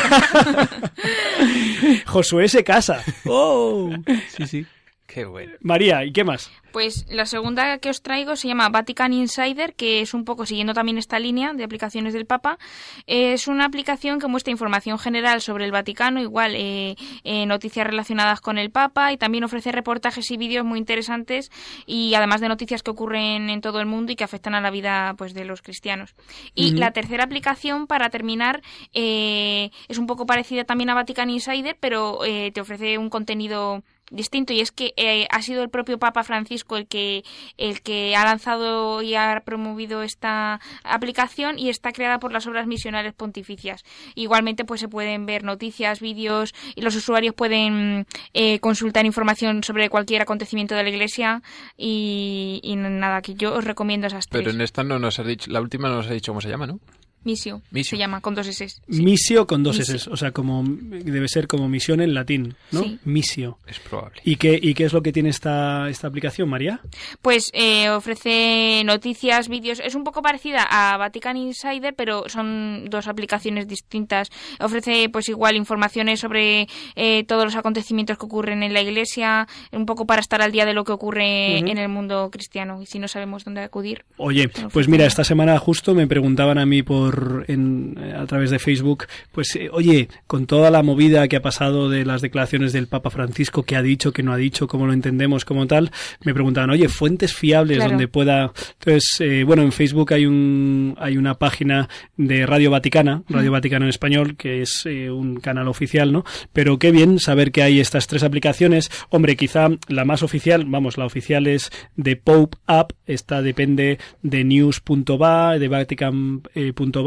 Josué se casa. ¡Oh! sí, sí. Qué bueno. María, ¿y qué más? Pues la segunda que os traigo se llama Vatican Insider, que es un poco siguiendo también esta línea de aplicaciones del Papa. Es una aplicación que muestra información general sobre el Vaticano, igual eh, eh, noticias relacionadas con el Papa y también ofrece reportajes y vídeos muy interesantes y además de noticias que ocurren en todo el mundo y que afectan a la vida pues de los cristianos. Y la tercera aplicación, para terminar, eh, es un poco parecida también a Vatican Insider, pero eh, te ofrece un contenido distinto y es que eh, ha sido el propio Papa Francisco el que el que ha lanzado y ha promovido esta aplicación y está creada por las obras misionales pontificias. Igualmente pues se pueden ver noticias, vídeos y los usuarios pueden eh, consultar información sobre cualquier acontecimiento de la Iglesia y, y nada que yo os recomiendo esas tres. Pero en esta no nos has dicho, la última no nos has dicho cómo se llama, ¿no? Misio, Misio. se llama con dos S. Misio con dos Misio. S, o sea, como debe ser como misión en latín, ¿no? Sí. Misio. Es probable. ¿Y qué, ¿Y qué es lo que tiene esta, esta aplicación, María? Pues eh, ofrece noticias, vídeos. Es un poco parecida a Vatican Insider, pero son dos aplicaciones distintas. Ofrece, pues igual, informaciones sobre eh, todos los acontecimientos que ocurren en la Iglesia, un poco para estar al día de lo que ocurre en el mundo cristiano. Y si no sabemos dónde acudir. Oye, pues mira, esta semana justo me preguntaban a mí por en, eh, a través de Facebook, pues eh, oye, con toda la movida que ha pasado de las declaraciones del Papa Francisco, que ha dicho, que no ha dicho, cómo lo entendemos, como tal, me preguntaban, oye, fuentes fiables Claro. donde pueda. Entonces, eh, bueno, en Facebook hay un hay una página de Radio Vaticana, Radio Vaticana en español, que es eh, un canal oficial, ¿no? Pero qué bien saber que hay estas tres aplicaciones. Hombre, quizá la más oficial, vamos, la oficial es de Pope App, esta depende de news.va, de vatican.va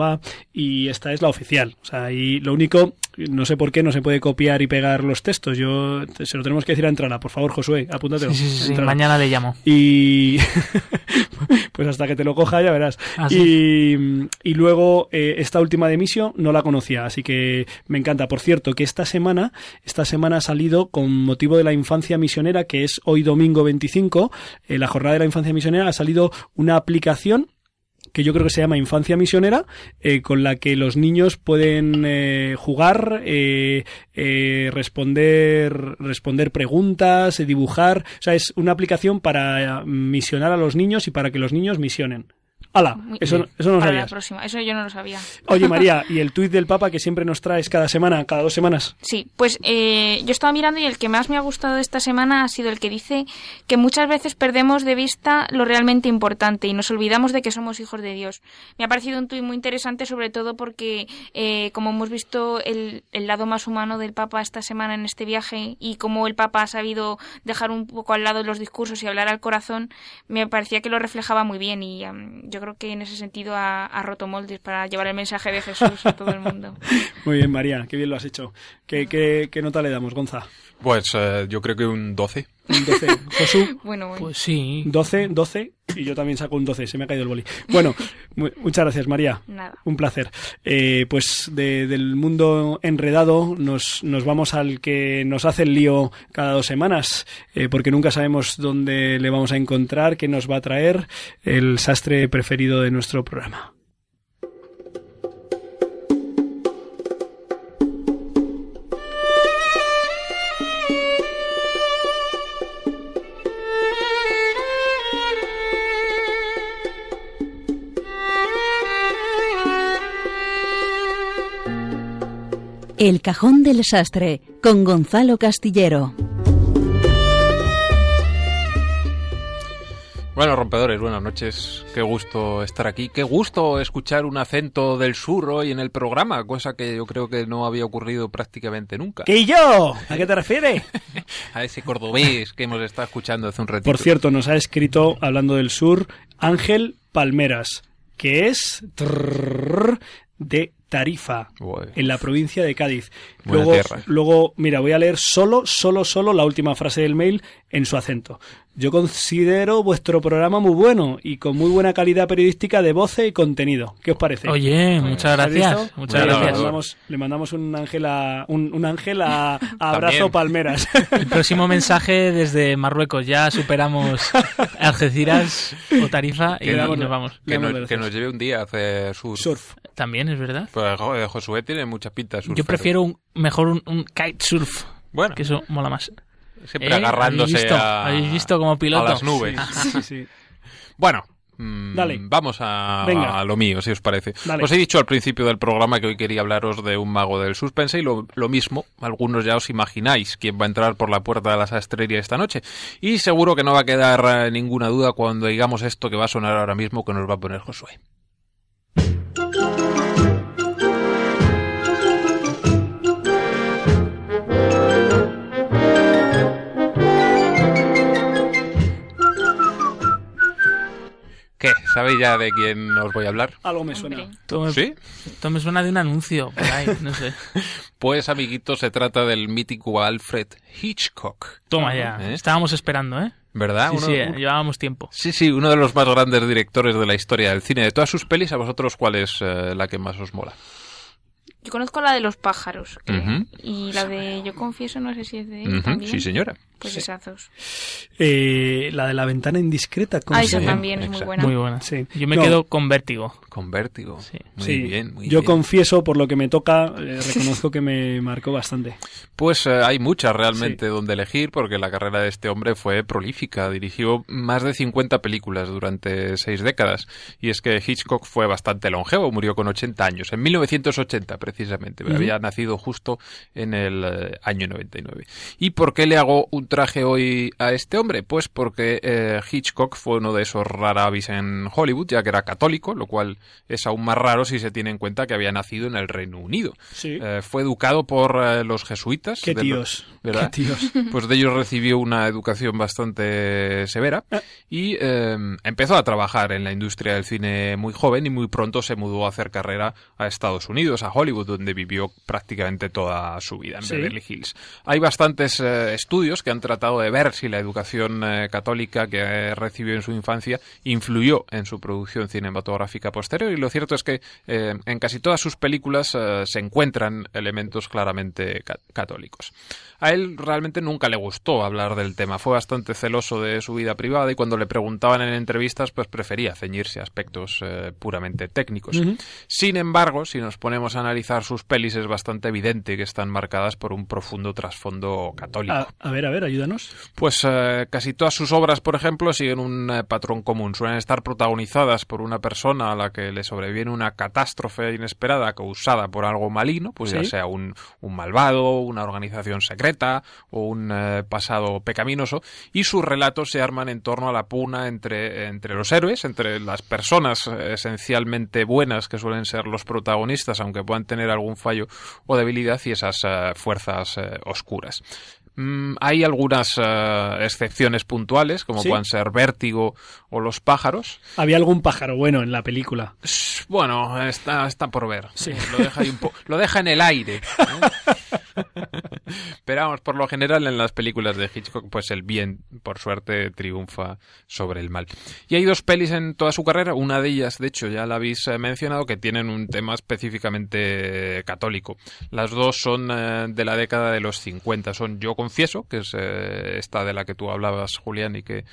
y esta es la oficial. O sea, y lo único, no sé por qué no se puede copiar y pegar los textos. Yo se lo tenemos que decir a Entrala, por favor, Josué, apúntatelo. Sí, sí, sí, Entrala. Mañana le llamo. Y (laughs) pues hasta que te lo coja ya verás. Ah, y, y luego eh, esta última de Misio no la conocía, así que me encanta. Por cierto, que esta semana, esta semana ha salido con motivo de la infancia misionera, que es hoy domingo 25, eh, la jornada de la infancia misionera, ha salido una aplicación que yo creo que se llama Infancia Misionera, eh, con la que los niños pueden eh, jugar, eh, eh, responder, responder preguntas, eh, dibujar. O sea, es una aplicación para misionar a los niños y para que los niños misionen. ¡Hala! Eso, eso no lo para la sabías. próxima. Eso yo no lo sabía. Oye, María, (laughs) ¿y el tuit del Papa que siempre nos traes cada semana, cada dos semanas? Sí, pues eh, yo estaba mirando y el que más me ha gustado esta semana ha sido el que dice que muchas veces perdemos de vista lo realmente importante y nos olvidamos de que somos hijos de Dios. Me ha parecido un tuit muy interesante, sobre todo porque, eh, como hemos visto el, el lado más humano del Papa esta semana en este viaje y cómo el Papa ha sabido dejar un poco al lado los discursos y hablar al corazón, me parecía que lo reflejaba muy bien y em, yo creo que en ese sentido ha, ha roto moldes para llevar el mensaje de Jesús a todo el mundo. (laughs) Muy bien, María, qué bien lo has hecho. ¿Qué, qué, qué nota le damos, Gonza? Pues eh, yo creo que un 12. Un 12. Josu, Bueno, bueno. Pues sí. 12, 12. Y yo también saco un 12. Se me ha caído el boli. Bueno, mu- muchas gracias, María. Nada. Un placer. Eh, pues de- del mundo enredado nos, nos vamos al que nos hace el lío cada dos semanas, eh, porque nunca sabemos dónde le vamos a encontrar, qué nos va a traer el sastre preferido de nuestro programa. El cajón del sastre con Gonzalo Castillero. Bueno, rompedores, buenas noches. Qué gusto estar aquí. Qué gusto escuchar un acento del sur hoy en el programa, cosa que yo creo que no había ocurrido prácticamente nunca. ¿Qué y yo? ¿A qué te refieres? (laughs) A ese cordobés que hemos estado escuchando hace un ratito. Por cierto, nos ha escrito, hablando del sur, Ángel Palmeras, que es trrr, de Tarifa, en la provincia de Cádiz. Buena Luego, tierra. luego, mira, voy a leer solo, solo, solo la última frase del mail en su acento. Yo considero vuestro programa muy bueno y con muy buena calidad periodística de voce y contenido. ¿Qué os parece? Oye, muchas ¿Has gracias. Muchas le, gracias. mandamos, le mandamos un ángel a, un, un ángel a, a abrazo palmeras. (laughs) El próximo mensaje desde Marruecos. Ya superamos Algeciras o Tarifa y, nos vamos. Que, nos, gracias. que nos lleve un día a hacer surf. Surf. También es verdad. Pues Josué tiene mucha pinta de surfero. Yo prefiero un, mejor un, un kitesurf, Bueno, que eso mola más. Siempre ¿Eh? agarrándose a, ¿Habéis visto como piloto? a las nubes. Sí, sí. (laughs) Bueno, mm, Dale. vamos a, Venga. a lo mío, si os parece. Dale. Os he dicho al principio del programa que hoy quería hablaros de un mago del suspense y lo, lo mismo, algunos ya os imagináis quién va a entrar por la puerta de la sastrería esta noche. Y seguro que no va a quedar eh, ninguna duda cuando digamos esto que va a sonar ahora mismo que nos va a poner Josué. ¿Qué? ¿Sabéis ya de quién os voy a hablar? Algo me suena. Hombre. Esto me, ¿Sí? esto me suena de un anuncio por ahí, no sé. (laughs) Pues, amiguitos, se trata del mítico Alfred Hitchcock. Toma ya. ¿Eh? Estábamos esperando, ¿eh? ¿Verdad? Sí, Uno- sí, eh, llevábamos tiempo. Sí, sí, uno de los más grandes directores de la historia del cine. De todas sus pelis, ¿a vosotros cuál es eh, la que más os mola? Yo conozco la de los pájaros. Y la de Yo confieso, no sé si es de él. Sí, señora. Pues esas dos. Eh, la de la ventana indiscreta. ¿cómo Ah, esa también es muy buena. Muy buena. Sí. Yo me No. quedo con vértigo. Con vértigo. Sí. Muy Sí. bien, muy Yo bien. confieso, por lo que me toca, eh, reconozco que me marcó bastante. Pues eh, hay muchas realmente donde elegir porque la carrera de este hombre fue prolífica. Dirigió más de 50 películas durante seis décadas. Y es que Hitchcock fue bastante longevo, murió con 80 años, en 1980 precisamente. Había nacido justo en el año 99. ¿Y por qué le hago un traje hoy a este hombre? Pues porque eh, Hitchcock fue uno de esos rara en Hollywood, ya que era católico, lo cual es aún más raro si se tiene en cuenta que había nacido en el Reino Unido. Sí. Eh, fue educado por eh, los jesuitas. Qué tíos. Qué tíos. (laughs) Pues de ellos recibió una educación bastante severa y eh, empezó a trabajar en la industria del cine muy joven y muy pronto se mudó a hacer carrera a Estados Unidos, a Hollywood, donde vivió prácticamente toda su vida, en Sí. Beverly Hills. Hay bastantes estudios que han tratado de ver si la educación eh, católica que eh, recibió en su infancia influyó en su producción cinematográfica posterior y lo cierto es que eh, en casi todas sus películas se encuentran elementos claramente ca- católicos. A él realmente nunca le gustó hablar del tema, fue bastante celoso de su vida privada y cuando le preguntaban en entrevistas pues prefería ceñirse a aspectos puramente técnicos. Sin embargo, si nos ponemos a analizar sus pelis es bastante evidente que están marcadas por un profundo trasfondo católico. A, a ver, a ver, ayúdanos. Pues eh, casi todas sus obras, por ejemplo, siguen un eh, patrón común. Suelen estar protagonizadas por una persona a la que le sobreviene una catástrofe inesperada causada por algo maligno, pues ya sea un, un malvado, una organización secreta o un eh, pasado pecaminoso, y sus relatos se arman en torno a la pugna entre, entre los héroes, entre las personas esencialmente buenas que suelen ser los protagonistas, aunque puedan tener algún fallo o debilidad, y esas fuerzas oscuras. Mm, hay algunas eh, excepciones puntuales, como ¿Sí? puedan ser Vértigo o Los pájaros. Había algún pájaro bueno en la película. Bueno, está, está por ver. Sí. Lo, deja ahí un po- lo deja en el aire. ¿eh? (laughs) (laughs) Pero vamos, por lo general en las películas de Hitchcock, pues el bien, por suerte, triunfa sobre el mal. Y hay dos pelis en toda su carrera, una de ellas, de hecho, ya la habéis eh, mencionado, que tienen un tema específicamente católico. Las dos son eh, de la década de los 50, son Yo Confieso, que es eh, esta de la que tú hablabas, Julián, y que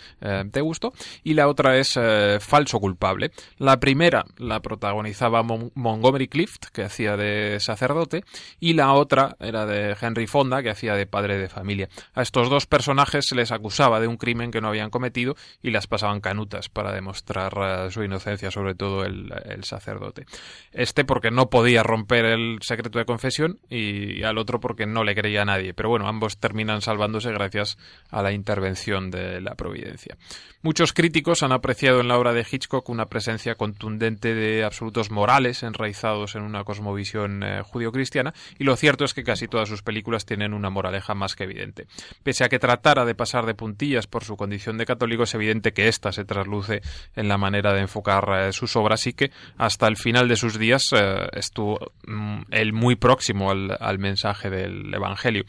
te gustó, y la otra es Falso Culpable. La primera la protagonizaba Montgomery Clift, que hacía de sacerdote, y la otra era de Henry Fonda, que hacía de padre de familia. A estos dos personajes se les acusaba de un crimen que no habían cometido y las pasaban canutas para demostrar eh, su inocencia, sobre todo el, sacerdote. Este porque no podía romper el secreto de confesión y al otro porque no le creía a nadie. Pero bueno, ambos terminan salvándose gracias a la intervención de la providencia. Muchos críticos han apreciado en la obra de Hitchcock una presencia contundente de absolutos morales enraizados en una cosmovisión eh, judio-cristiana y lo cierto es que casi todas sus películas tienen una moraleja más que evidente. Pese a que tratara de pasar de puntillas por su condición de católico, es evidente que ésta se trasluce en la manera de enfocar eh, sus obras y que hasta el final de sus días eh, estuvo mm, él muy próximo al, mensaje del Evangelio.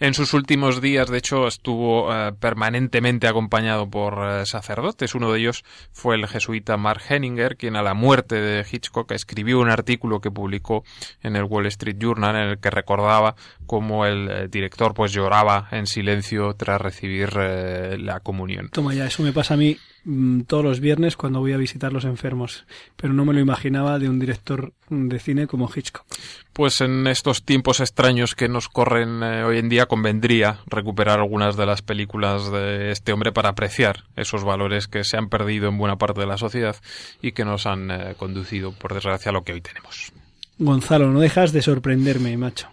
En sus últimos días, de hecho, estuvo permanentemente acompañado por sacerdotes. Uno de ellos fue el jesuita Mark Henninger, quien a la muerte de Hitchcock escribió un artículo que publicó en el Wall Street Journal en el que recordaba cómo el eh, director pues lloraba en silencio tras recibir eh, la comunión. Toma ya, eso me pasa a mí mm, todos los viernes cuando voy a visitar los enfermos, pero no me lo imaginaba de un director de cine como Hitchcock. Pues en estos tiempos extraños que nos corren eh, hoy en día convendría recuperar algunas de las películas de este hombre para apreciar esos valores que se han perdido en buena parte de la sociedad y que nos han conducido, por desgracia, a lo que hoy tenemos. Gonzalo, no dejas de sorprenderme, macho.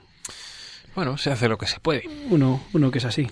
Bueno, se hace lo que se puede. Uno, uno que es así.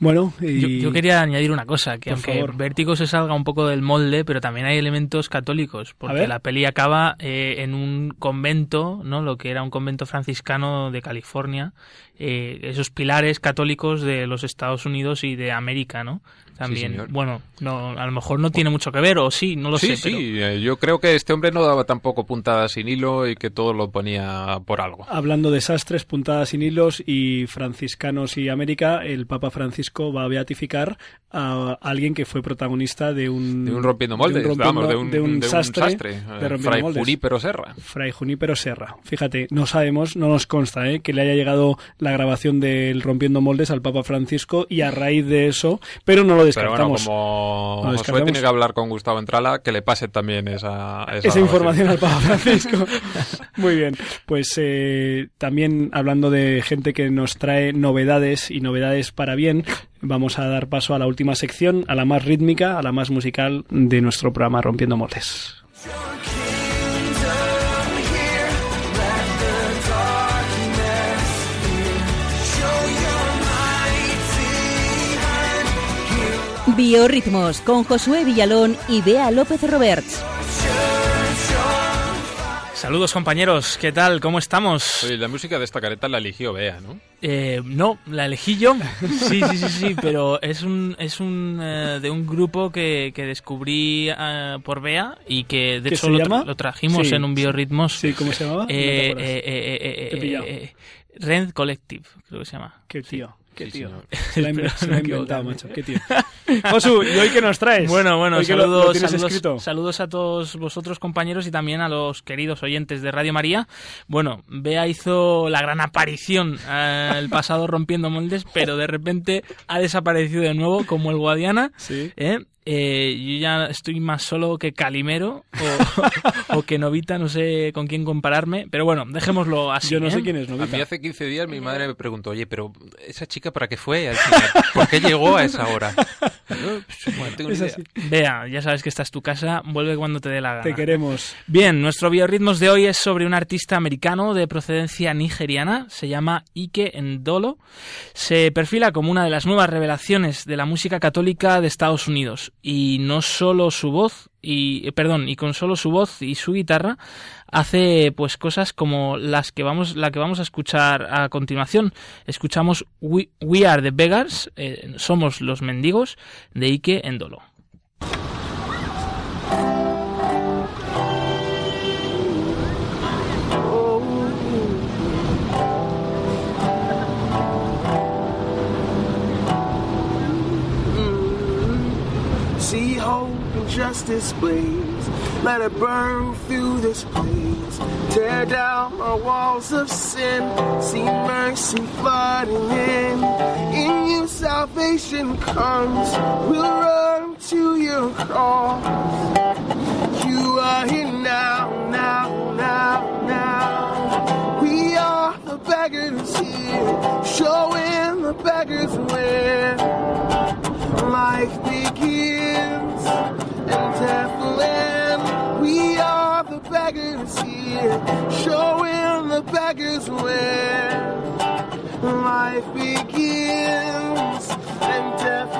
Bueno, yo, quería añadir una cosa, que aunque Vértigo se salga un poco del molde, pero también hay elementos católicos, porque la peli acaba eh, en un convento, ¿no? Lo que era un convento franciscano de California, eh, esos pilares católicos de los Estados Unidos y de América, ¿no? también. bueno, no, a lo mejor no tiene mucho que ver, o sí, no lo sé. Sí, sí, eh, yo creo que este hombre no daba tampoco puntadas sin hilo y que todo lo ponía por algo. Hablando de sastres, puntadas sin hilos y franciscanos y América, el Papa Francisco va a beatificar a alguien que fue protagonista de un... De un rompiendo moldes, de un, vamos, de un, de un, sastre, de Fray Junípero Serra. Fray Junípero Serra. Fíjate, no sabemos, no nos consta ¿eh? que le haya llegado la grabación del rompiendo moldes al Papa Francisco y a raíz de eso, pero no lo pero bueno, como Josué tiene que hablar con Gustavo Entrala, que le pase también esa, esa, información al Papa Francisco. (laughs) Muy bien, pues eh, también hablando de gente que nos trae novedades y novedades para bien, vamos a dar paso a la última sección, a la más rítmica, a la más musical de nuestro programa Rompiendo Moldes. Biorritmos con Josué Villalón y Bea López Roberts. Saludos compañeros, ¿qué tal? ¿Cómo estamos? la música de esta careta la eligió Bea, ¿no? Eh, no, la elegí yo. Sí, sí, sí, sí, pero es un es un eh, de un grupo que, que descubrí eh, por Bea y que de hecho lo, trajimos en un biorritmos. Sí, ¿cómo se llamaba? Eh, Rent Collective, creo que se llama. Qué tío. Qué tío. (laughs) Se la, ha inventado, macho. Qué tío. (laughs) Josu, ¿y hoy qué nos traes? Bueno, bueno, saludos, saludos, saludos, a todos vosotros, compañeros, y también a los queridos oyentes de Radio María. Bueno, Bea hizo la gran aparición eh, el pasado rompiendo moldes, pero de repente ha desaparecido de nuevo como el Guadiana. Sí. ¿eh? Eh, yo ya estoy más solo que Calimero (laughs) o, que Novita, no sé con quién compararme, pero bueno, dejémoslo así. Yo no sé ¿eh? quién es Novita. A mí hace 15 días mi madre me preguntó, oye, pero esa chica para qué fue al ¿Por qué llegó a esa hora? Vea, ya sabes que esta es tu casa, vuelve cuando te dé la gana. Te queremos. Bien, nuestro biorritmos de hoy es sobre un artista americano de procedencia nigeriana, se llama Ike Ndolo. Se perfila como una de las nuevas revelaciones de la música católica de Estados Unidos y no solo su voz y eh, perdón y con solo su voz y su guitarra hace pues cosas como las que vamos la que vamos a escuchar a continuación. Escuchamos We, Are the Beggars eh, somos los mendigos de Ike Endolo this blaze. Let it burn through this place. Tear down my walls of sin. See mercy flooding in. In you, salvation comes. We'll run to your cross. You are here now, now, now, now. We are the beggars here, showing the beggars where life begins and land. We are the beggars here, showing the beggars where life begins and death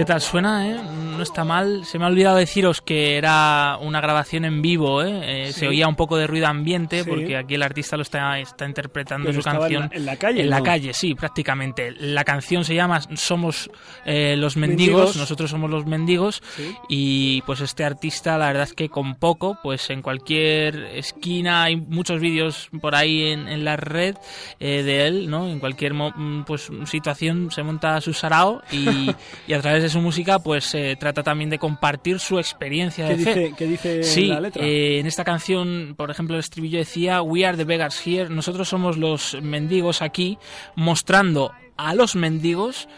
¿Qué tal suena, eh? No está mal. Se me ha olvidado deciros que era una grabación en vivo, ¿eh? Eh, Sí. Se oía un poco de ruido ambiente Sí. porque aquí el artista lo está, está interpretando Pero su en canción la- en la calle, En la calle, sí, prácticamente. La canción se llama Somos eh, los mendigos, Mendigos. nosotros somos los mendigos. Sí. Y pues este artista, la verdad es que con poco, pues en cualquier esquina hay muchos vídeos por ahí en, en la red de él, ¿no? En cualquier mm, pues situación se monta su sarao y, (laughs) y a través de su música pues eh, trata también de compartir su experiencia ¿Qué de fe. dice, qué dice Sí, la letra? eh, en esta canción, por ejemplo, el estribillo decía We are the beggars here, nosotros somos los mendigos aquí, mostrando a los mendigos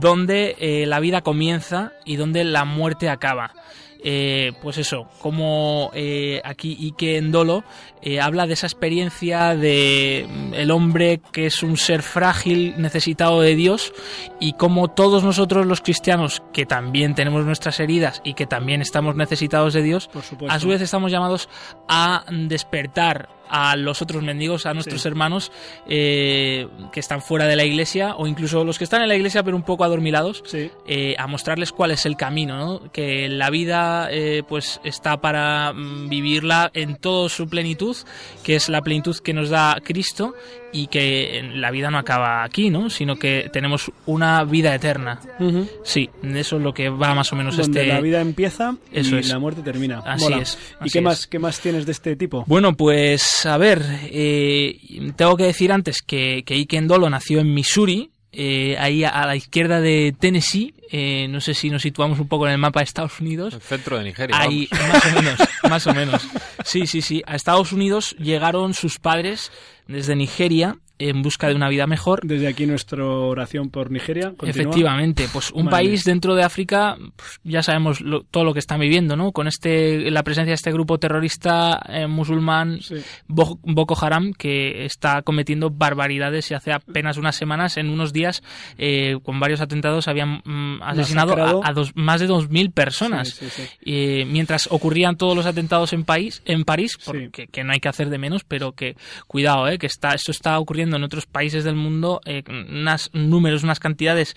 donde eh, la vida comienza y donde la muerte acaba. Eh, pues eso, como eh, aquí Ike Endolo eh, habla de esa experiencia de mm, el hombre que es un ser frágil, necesitado de Dios, y como todos nosotros los cristianos, que también tenemos nuestras heridas y que también estamos necesitados de Dios, a su vez estamos llamados a despertar a los otros mendigos, a nuestros Sí. hermanos eh, que están fuera de la iglesia o incluso los que están en la iglesia pero un poco adormilados, Sí. eh, a mostrarles cuál es el camino, ¿no? que la vida eh, pues está para mm, vivirla en toda su plenitud, que es la plenitud que nos da Cristo y que la vida no acaba aquí, ¿no? sino que tenemos una vida eterna. Sí, eso es lo que va más o menos Donde este... la vida empieza Eso y es. la muerte termina. Así Mola. es, ¿Y qué es. más, qué más tienes de este tipo? Bueno, pues a ver, eh, tengo que decir antes que, que Ike nació en Missouri, eh, ahí a, a la izquierda de Tennessee, eh, no sé si nos situamos un poco en el mapa de Estados Unidos. El centro de Nigeria. Ahí, vamos. (laughs) más o menos, más o menos. Sí, sí, sí. A Estados Unidos llegaron sus padres desde Nigeria en busca de una vida mejor. Desde aquí nuestra oración por Nigeria. Continúa. Efectivamente, pues un Madre país dentro de África, pues, ya sabemos lo- todo lo que están viviendo, ¿no? Con este la presencia de este grupo terrorista eh, musulmán Sí. Boko Haram que está cometiendo barbaridades y hace apenas unas semanas, en unos días, eh, con varios atentados habían mm, asesinado a, a dos, más de 2.000 personas. Sí. Eh, mientras ocurrían todos los atentados en, país, en París, porque que no hay que hacer de menos, pero que cuidado, eh, que está, esto está ocurriendo en otros países del mundo, eh, unas números, unas cantidades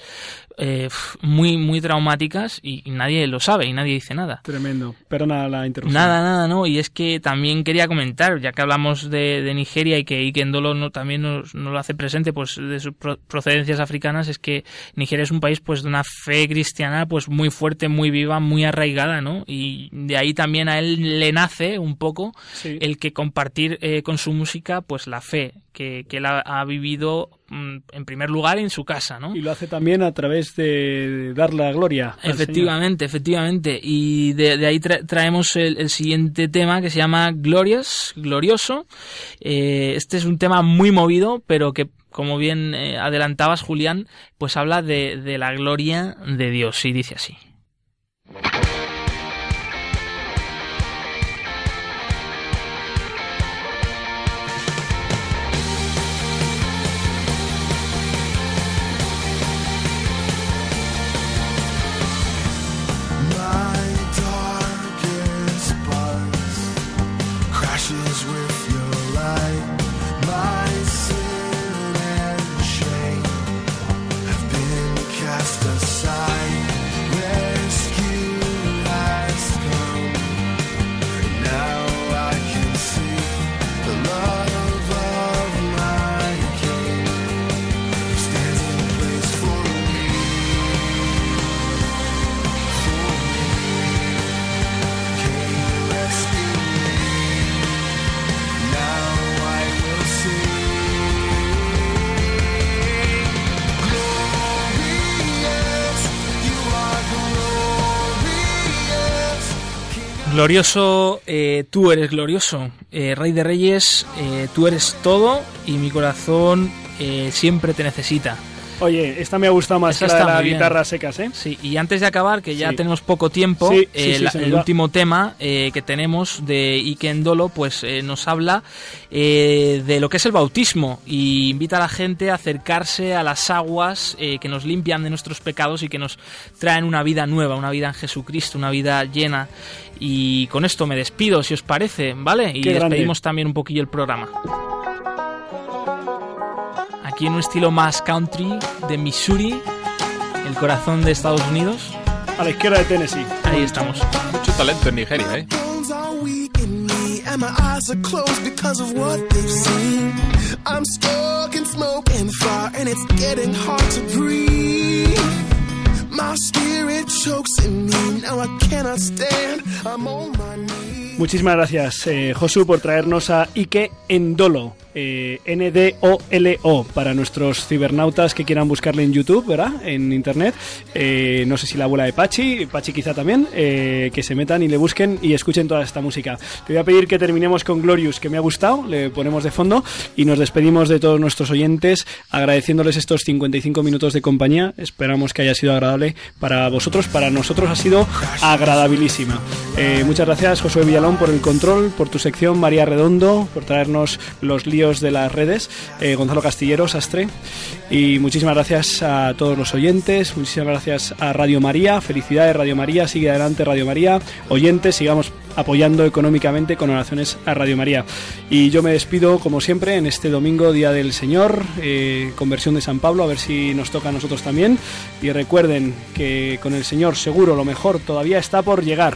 eh, muy, muy traumáticas y, y nadie lo sabe y nadie dice nada. Tremendo. Perdona la interrupción. Nada, nada, no. Y es que también quería comentar, ya que hablamos de, de Nigeria y que Ike Ndolo no, también nos, nos lo hace presente, pues de sus pro- procedencias africanas, es que Nigeria es un país pues de una fe cristiana pues muy fuerte, muy viva, muy arraigada, ¿no? Y de ahí también a él le nace un poco Sí. el que compartir eh, con su música pues la fe que, que él ha, ha vivido mm, en primer lugar en su casa, ¿no? Y lo hace también a través de dar la gloria. al Efectivamente, efectivamente. Y de, de ahí tra- traemos el, el siguiente tema que se llama Glorious, Glorioso. Eh, este es un tema muy movido, pero que, como bien eh, adelantabas, Julián, pues habla de, de la gloria de Dios y dice así. Glorioso, eh, tú eres glorioso. Eh, Rey de Reyes, eh, tú eres todo y mi corazón eh, siempre te necesita. Oye, esta me ha gustado más que la de las guitarras secas, ¿eh? Sí, y antes de acabar, que ya Sí. tenemos poco tiempo, Sí, sí, la- el último tema que tenemos de Ike Endolo, pues nos habla de lo que es el bautismo y invita a la gente a acercarse a las aguas que nos limpian de nuestros pecados y que nos traen una vida nueva, una vida en Jesucristo, una vida llena. Y con esto me despido, si os parece, ¿vale? Y Qué grande. despedimos también un poquillo el programa. Aquí en un estilo más country de Missouri, el corazón de Estados Unidos. A la izquierda de Tennessee. Ahí estamos. Mucho talento en Nigeria, ¿eh? and my eyes are closed because of what they've seen. I'm stuck in smoke and fire, and it's getting hard to breathe. Muchísimas gracias, eh, Josu, por traernos a Ike Endolo. Eh, N-D-O-L-O para nuestros cibernautas que quieran buscarle en YouTube, ¿verdad? En internet. Eh, no sé si la abuela de Pachi, Pachi quizá también, eh, que se metan y le busquen y escuchen toda esta música. Te voy a pedir que terminemos con Glorious, que me ha gustado, le ponemos de fondo y nos despedimos de todos nuestros oyentes agradeciéndoles estos 55 minutos de compañía. Esperamos que haya sido agradable para vosotros, para nosotros ha sido agradabilísima. Eh, muchas gracias, Josué Villalón, por el control, por tu sección, María Redondo, por traernos los líos de las redes, eh, Gonzalo Castillero, Sastre, y muchísimas gracias a todos los oyentes, muchísimas gracias a Radio María, felicidades Radio María, sigue adelante Radio María, oyentes, sigamos apoyando económicamente con oraciones a Radio María. Y yo me despido, como siempre, en este domingo, Día del Señor, eh, conversión de San Pablo, a ver si nos toca a nosotros también. Y recuerden que con el Señor seguro lo mejor todavía está por llegar.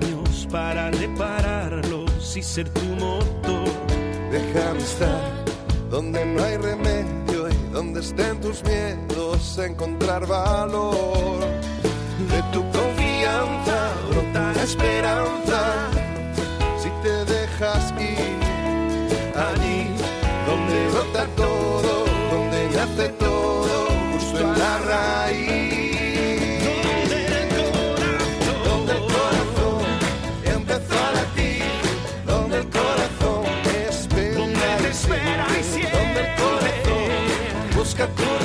para repararlos y ser tu motor. Déjame estar donde no hay remedio y donde estén tus miedos, encontrar valor. De tu confianza brota esperanza. Si te dejas ir allí donde brota todo, donde nace todo, justo en la raíz. Busca tu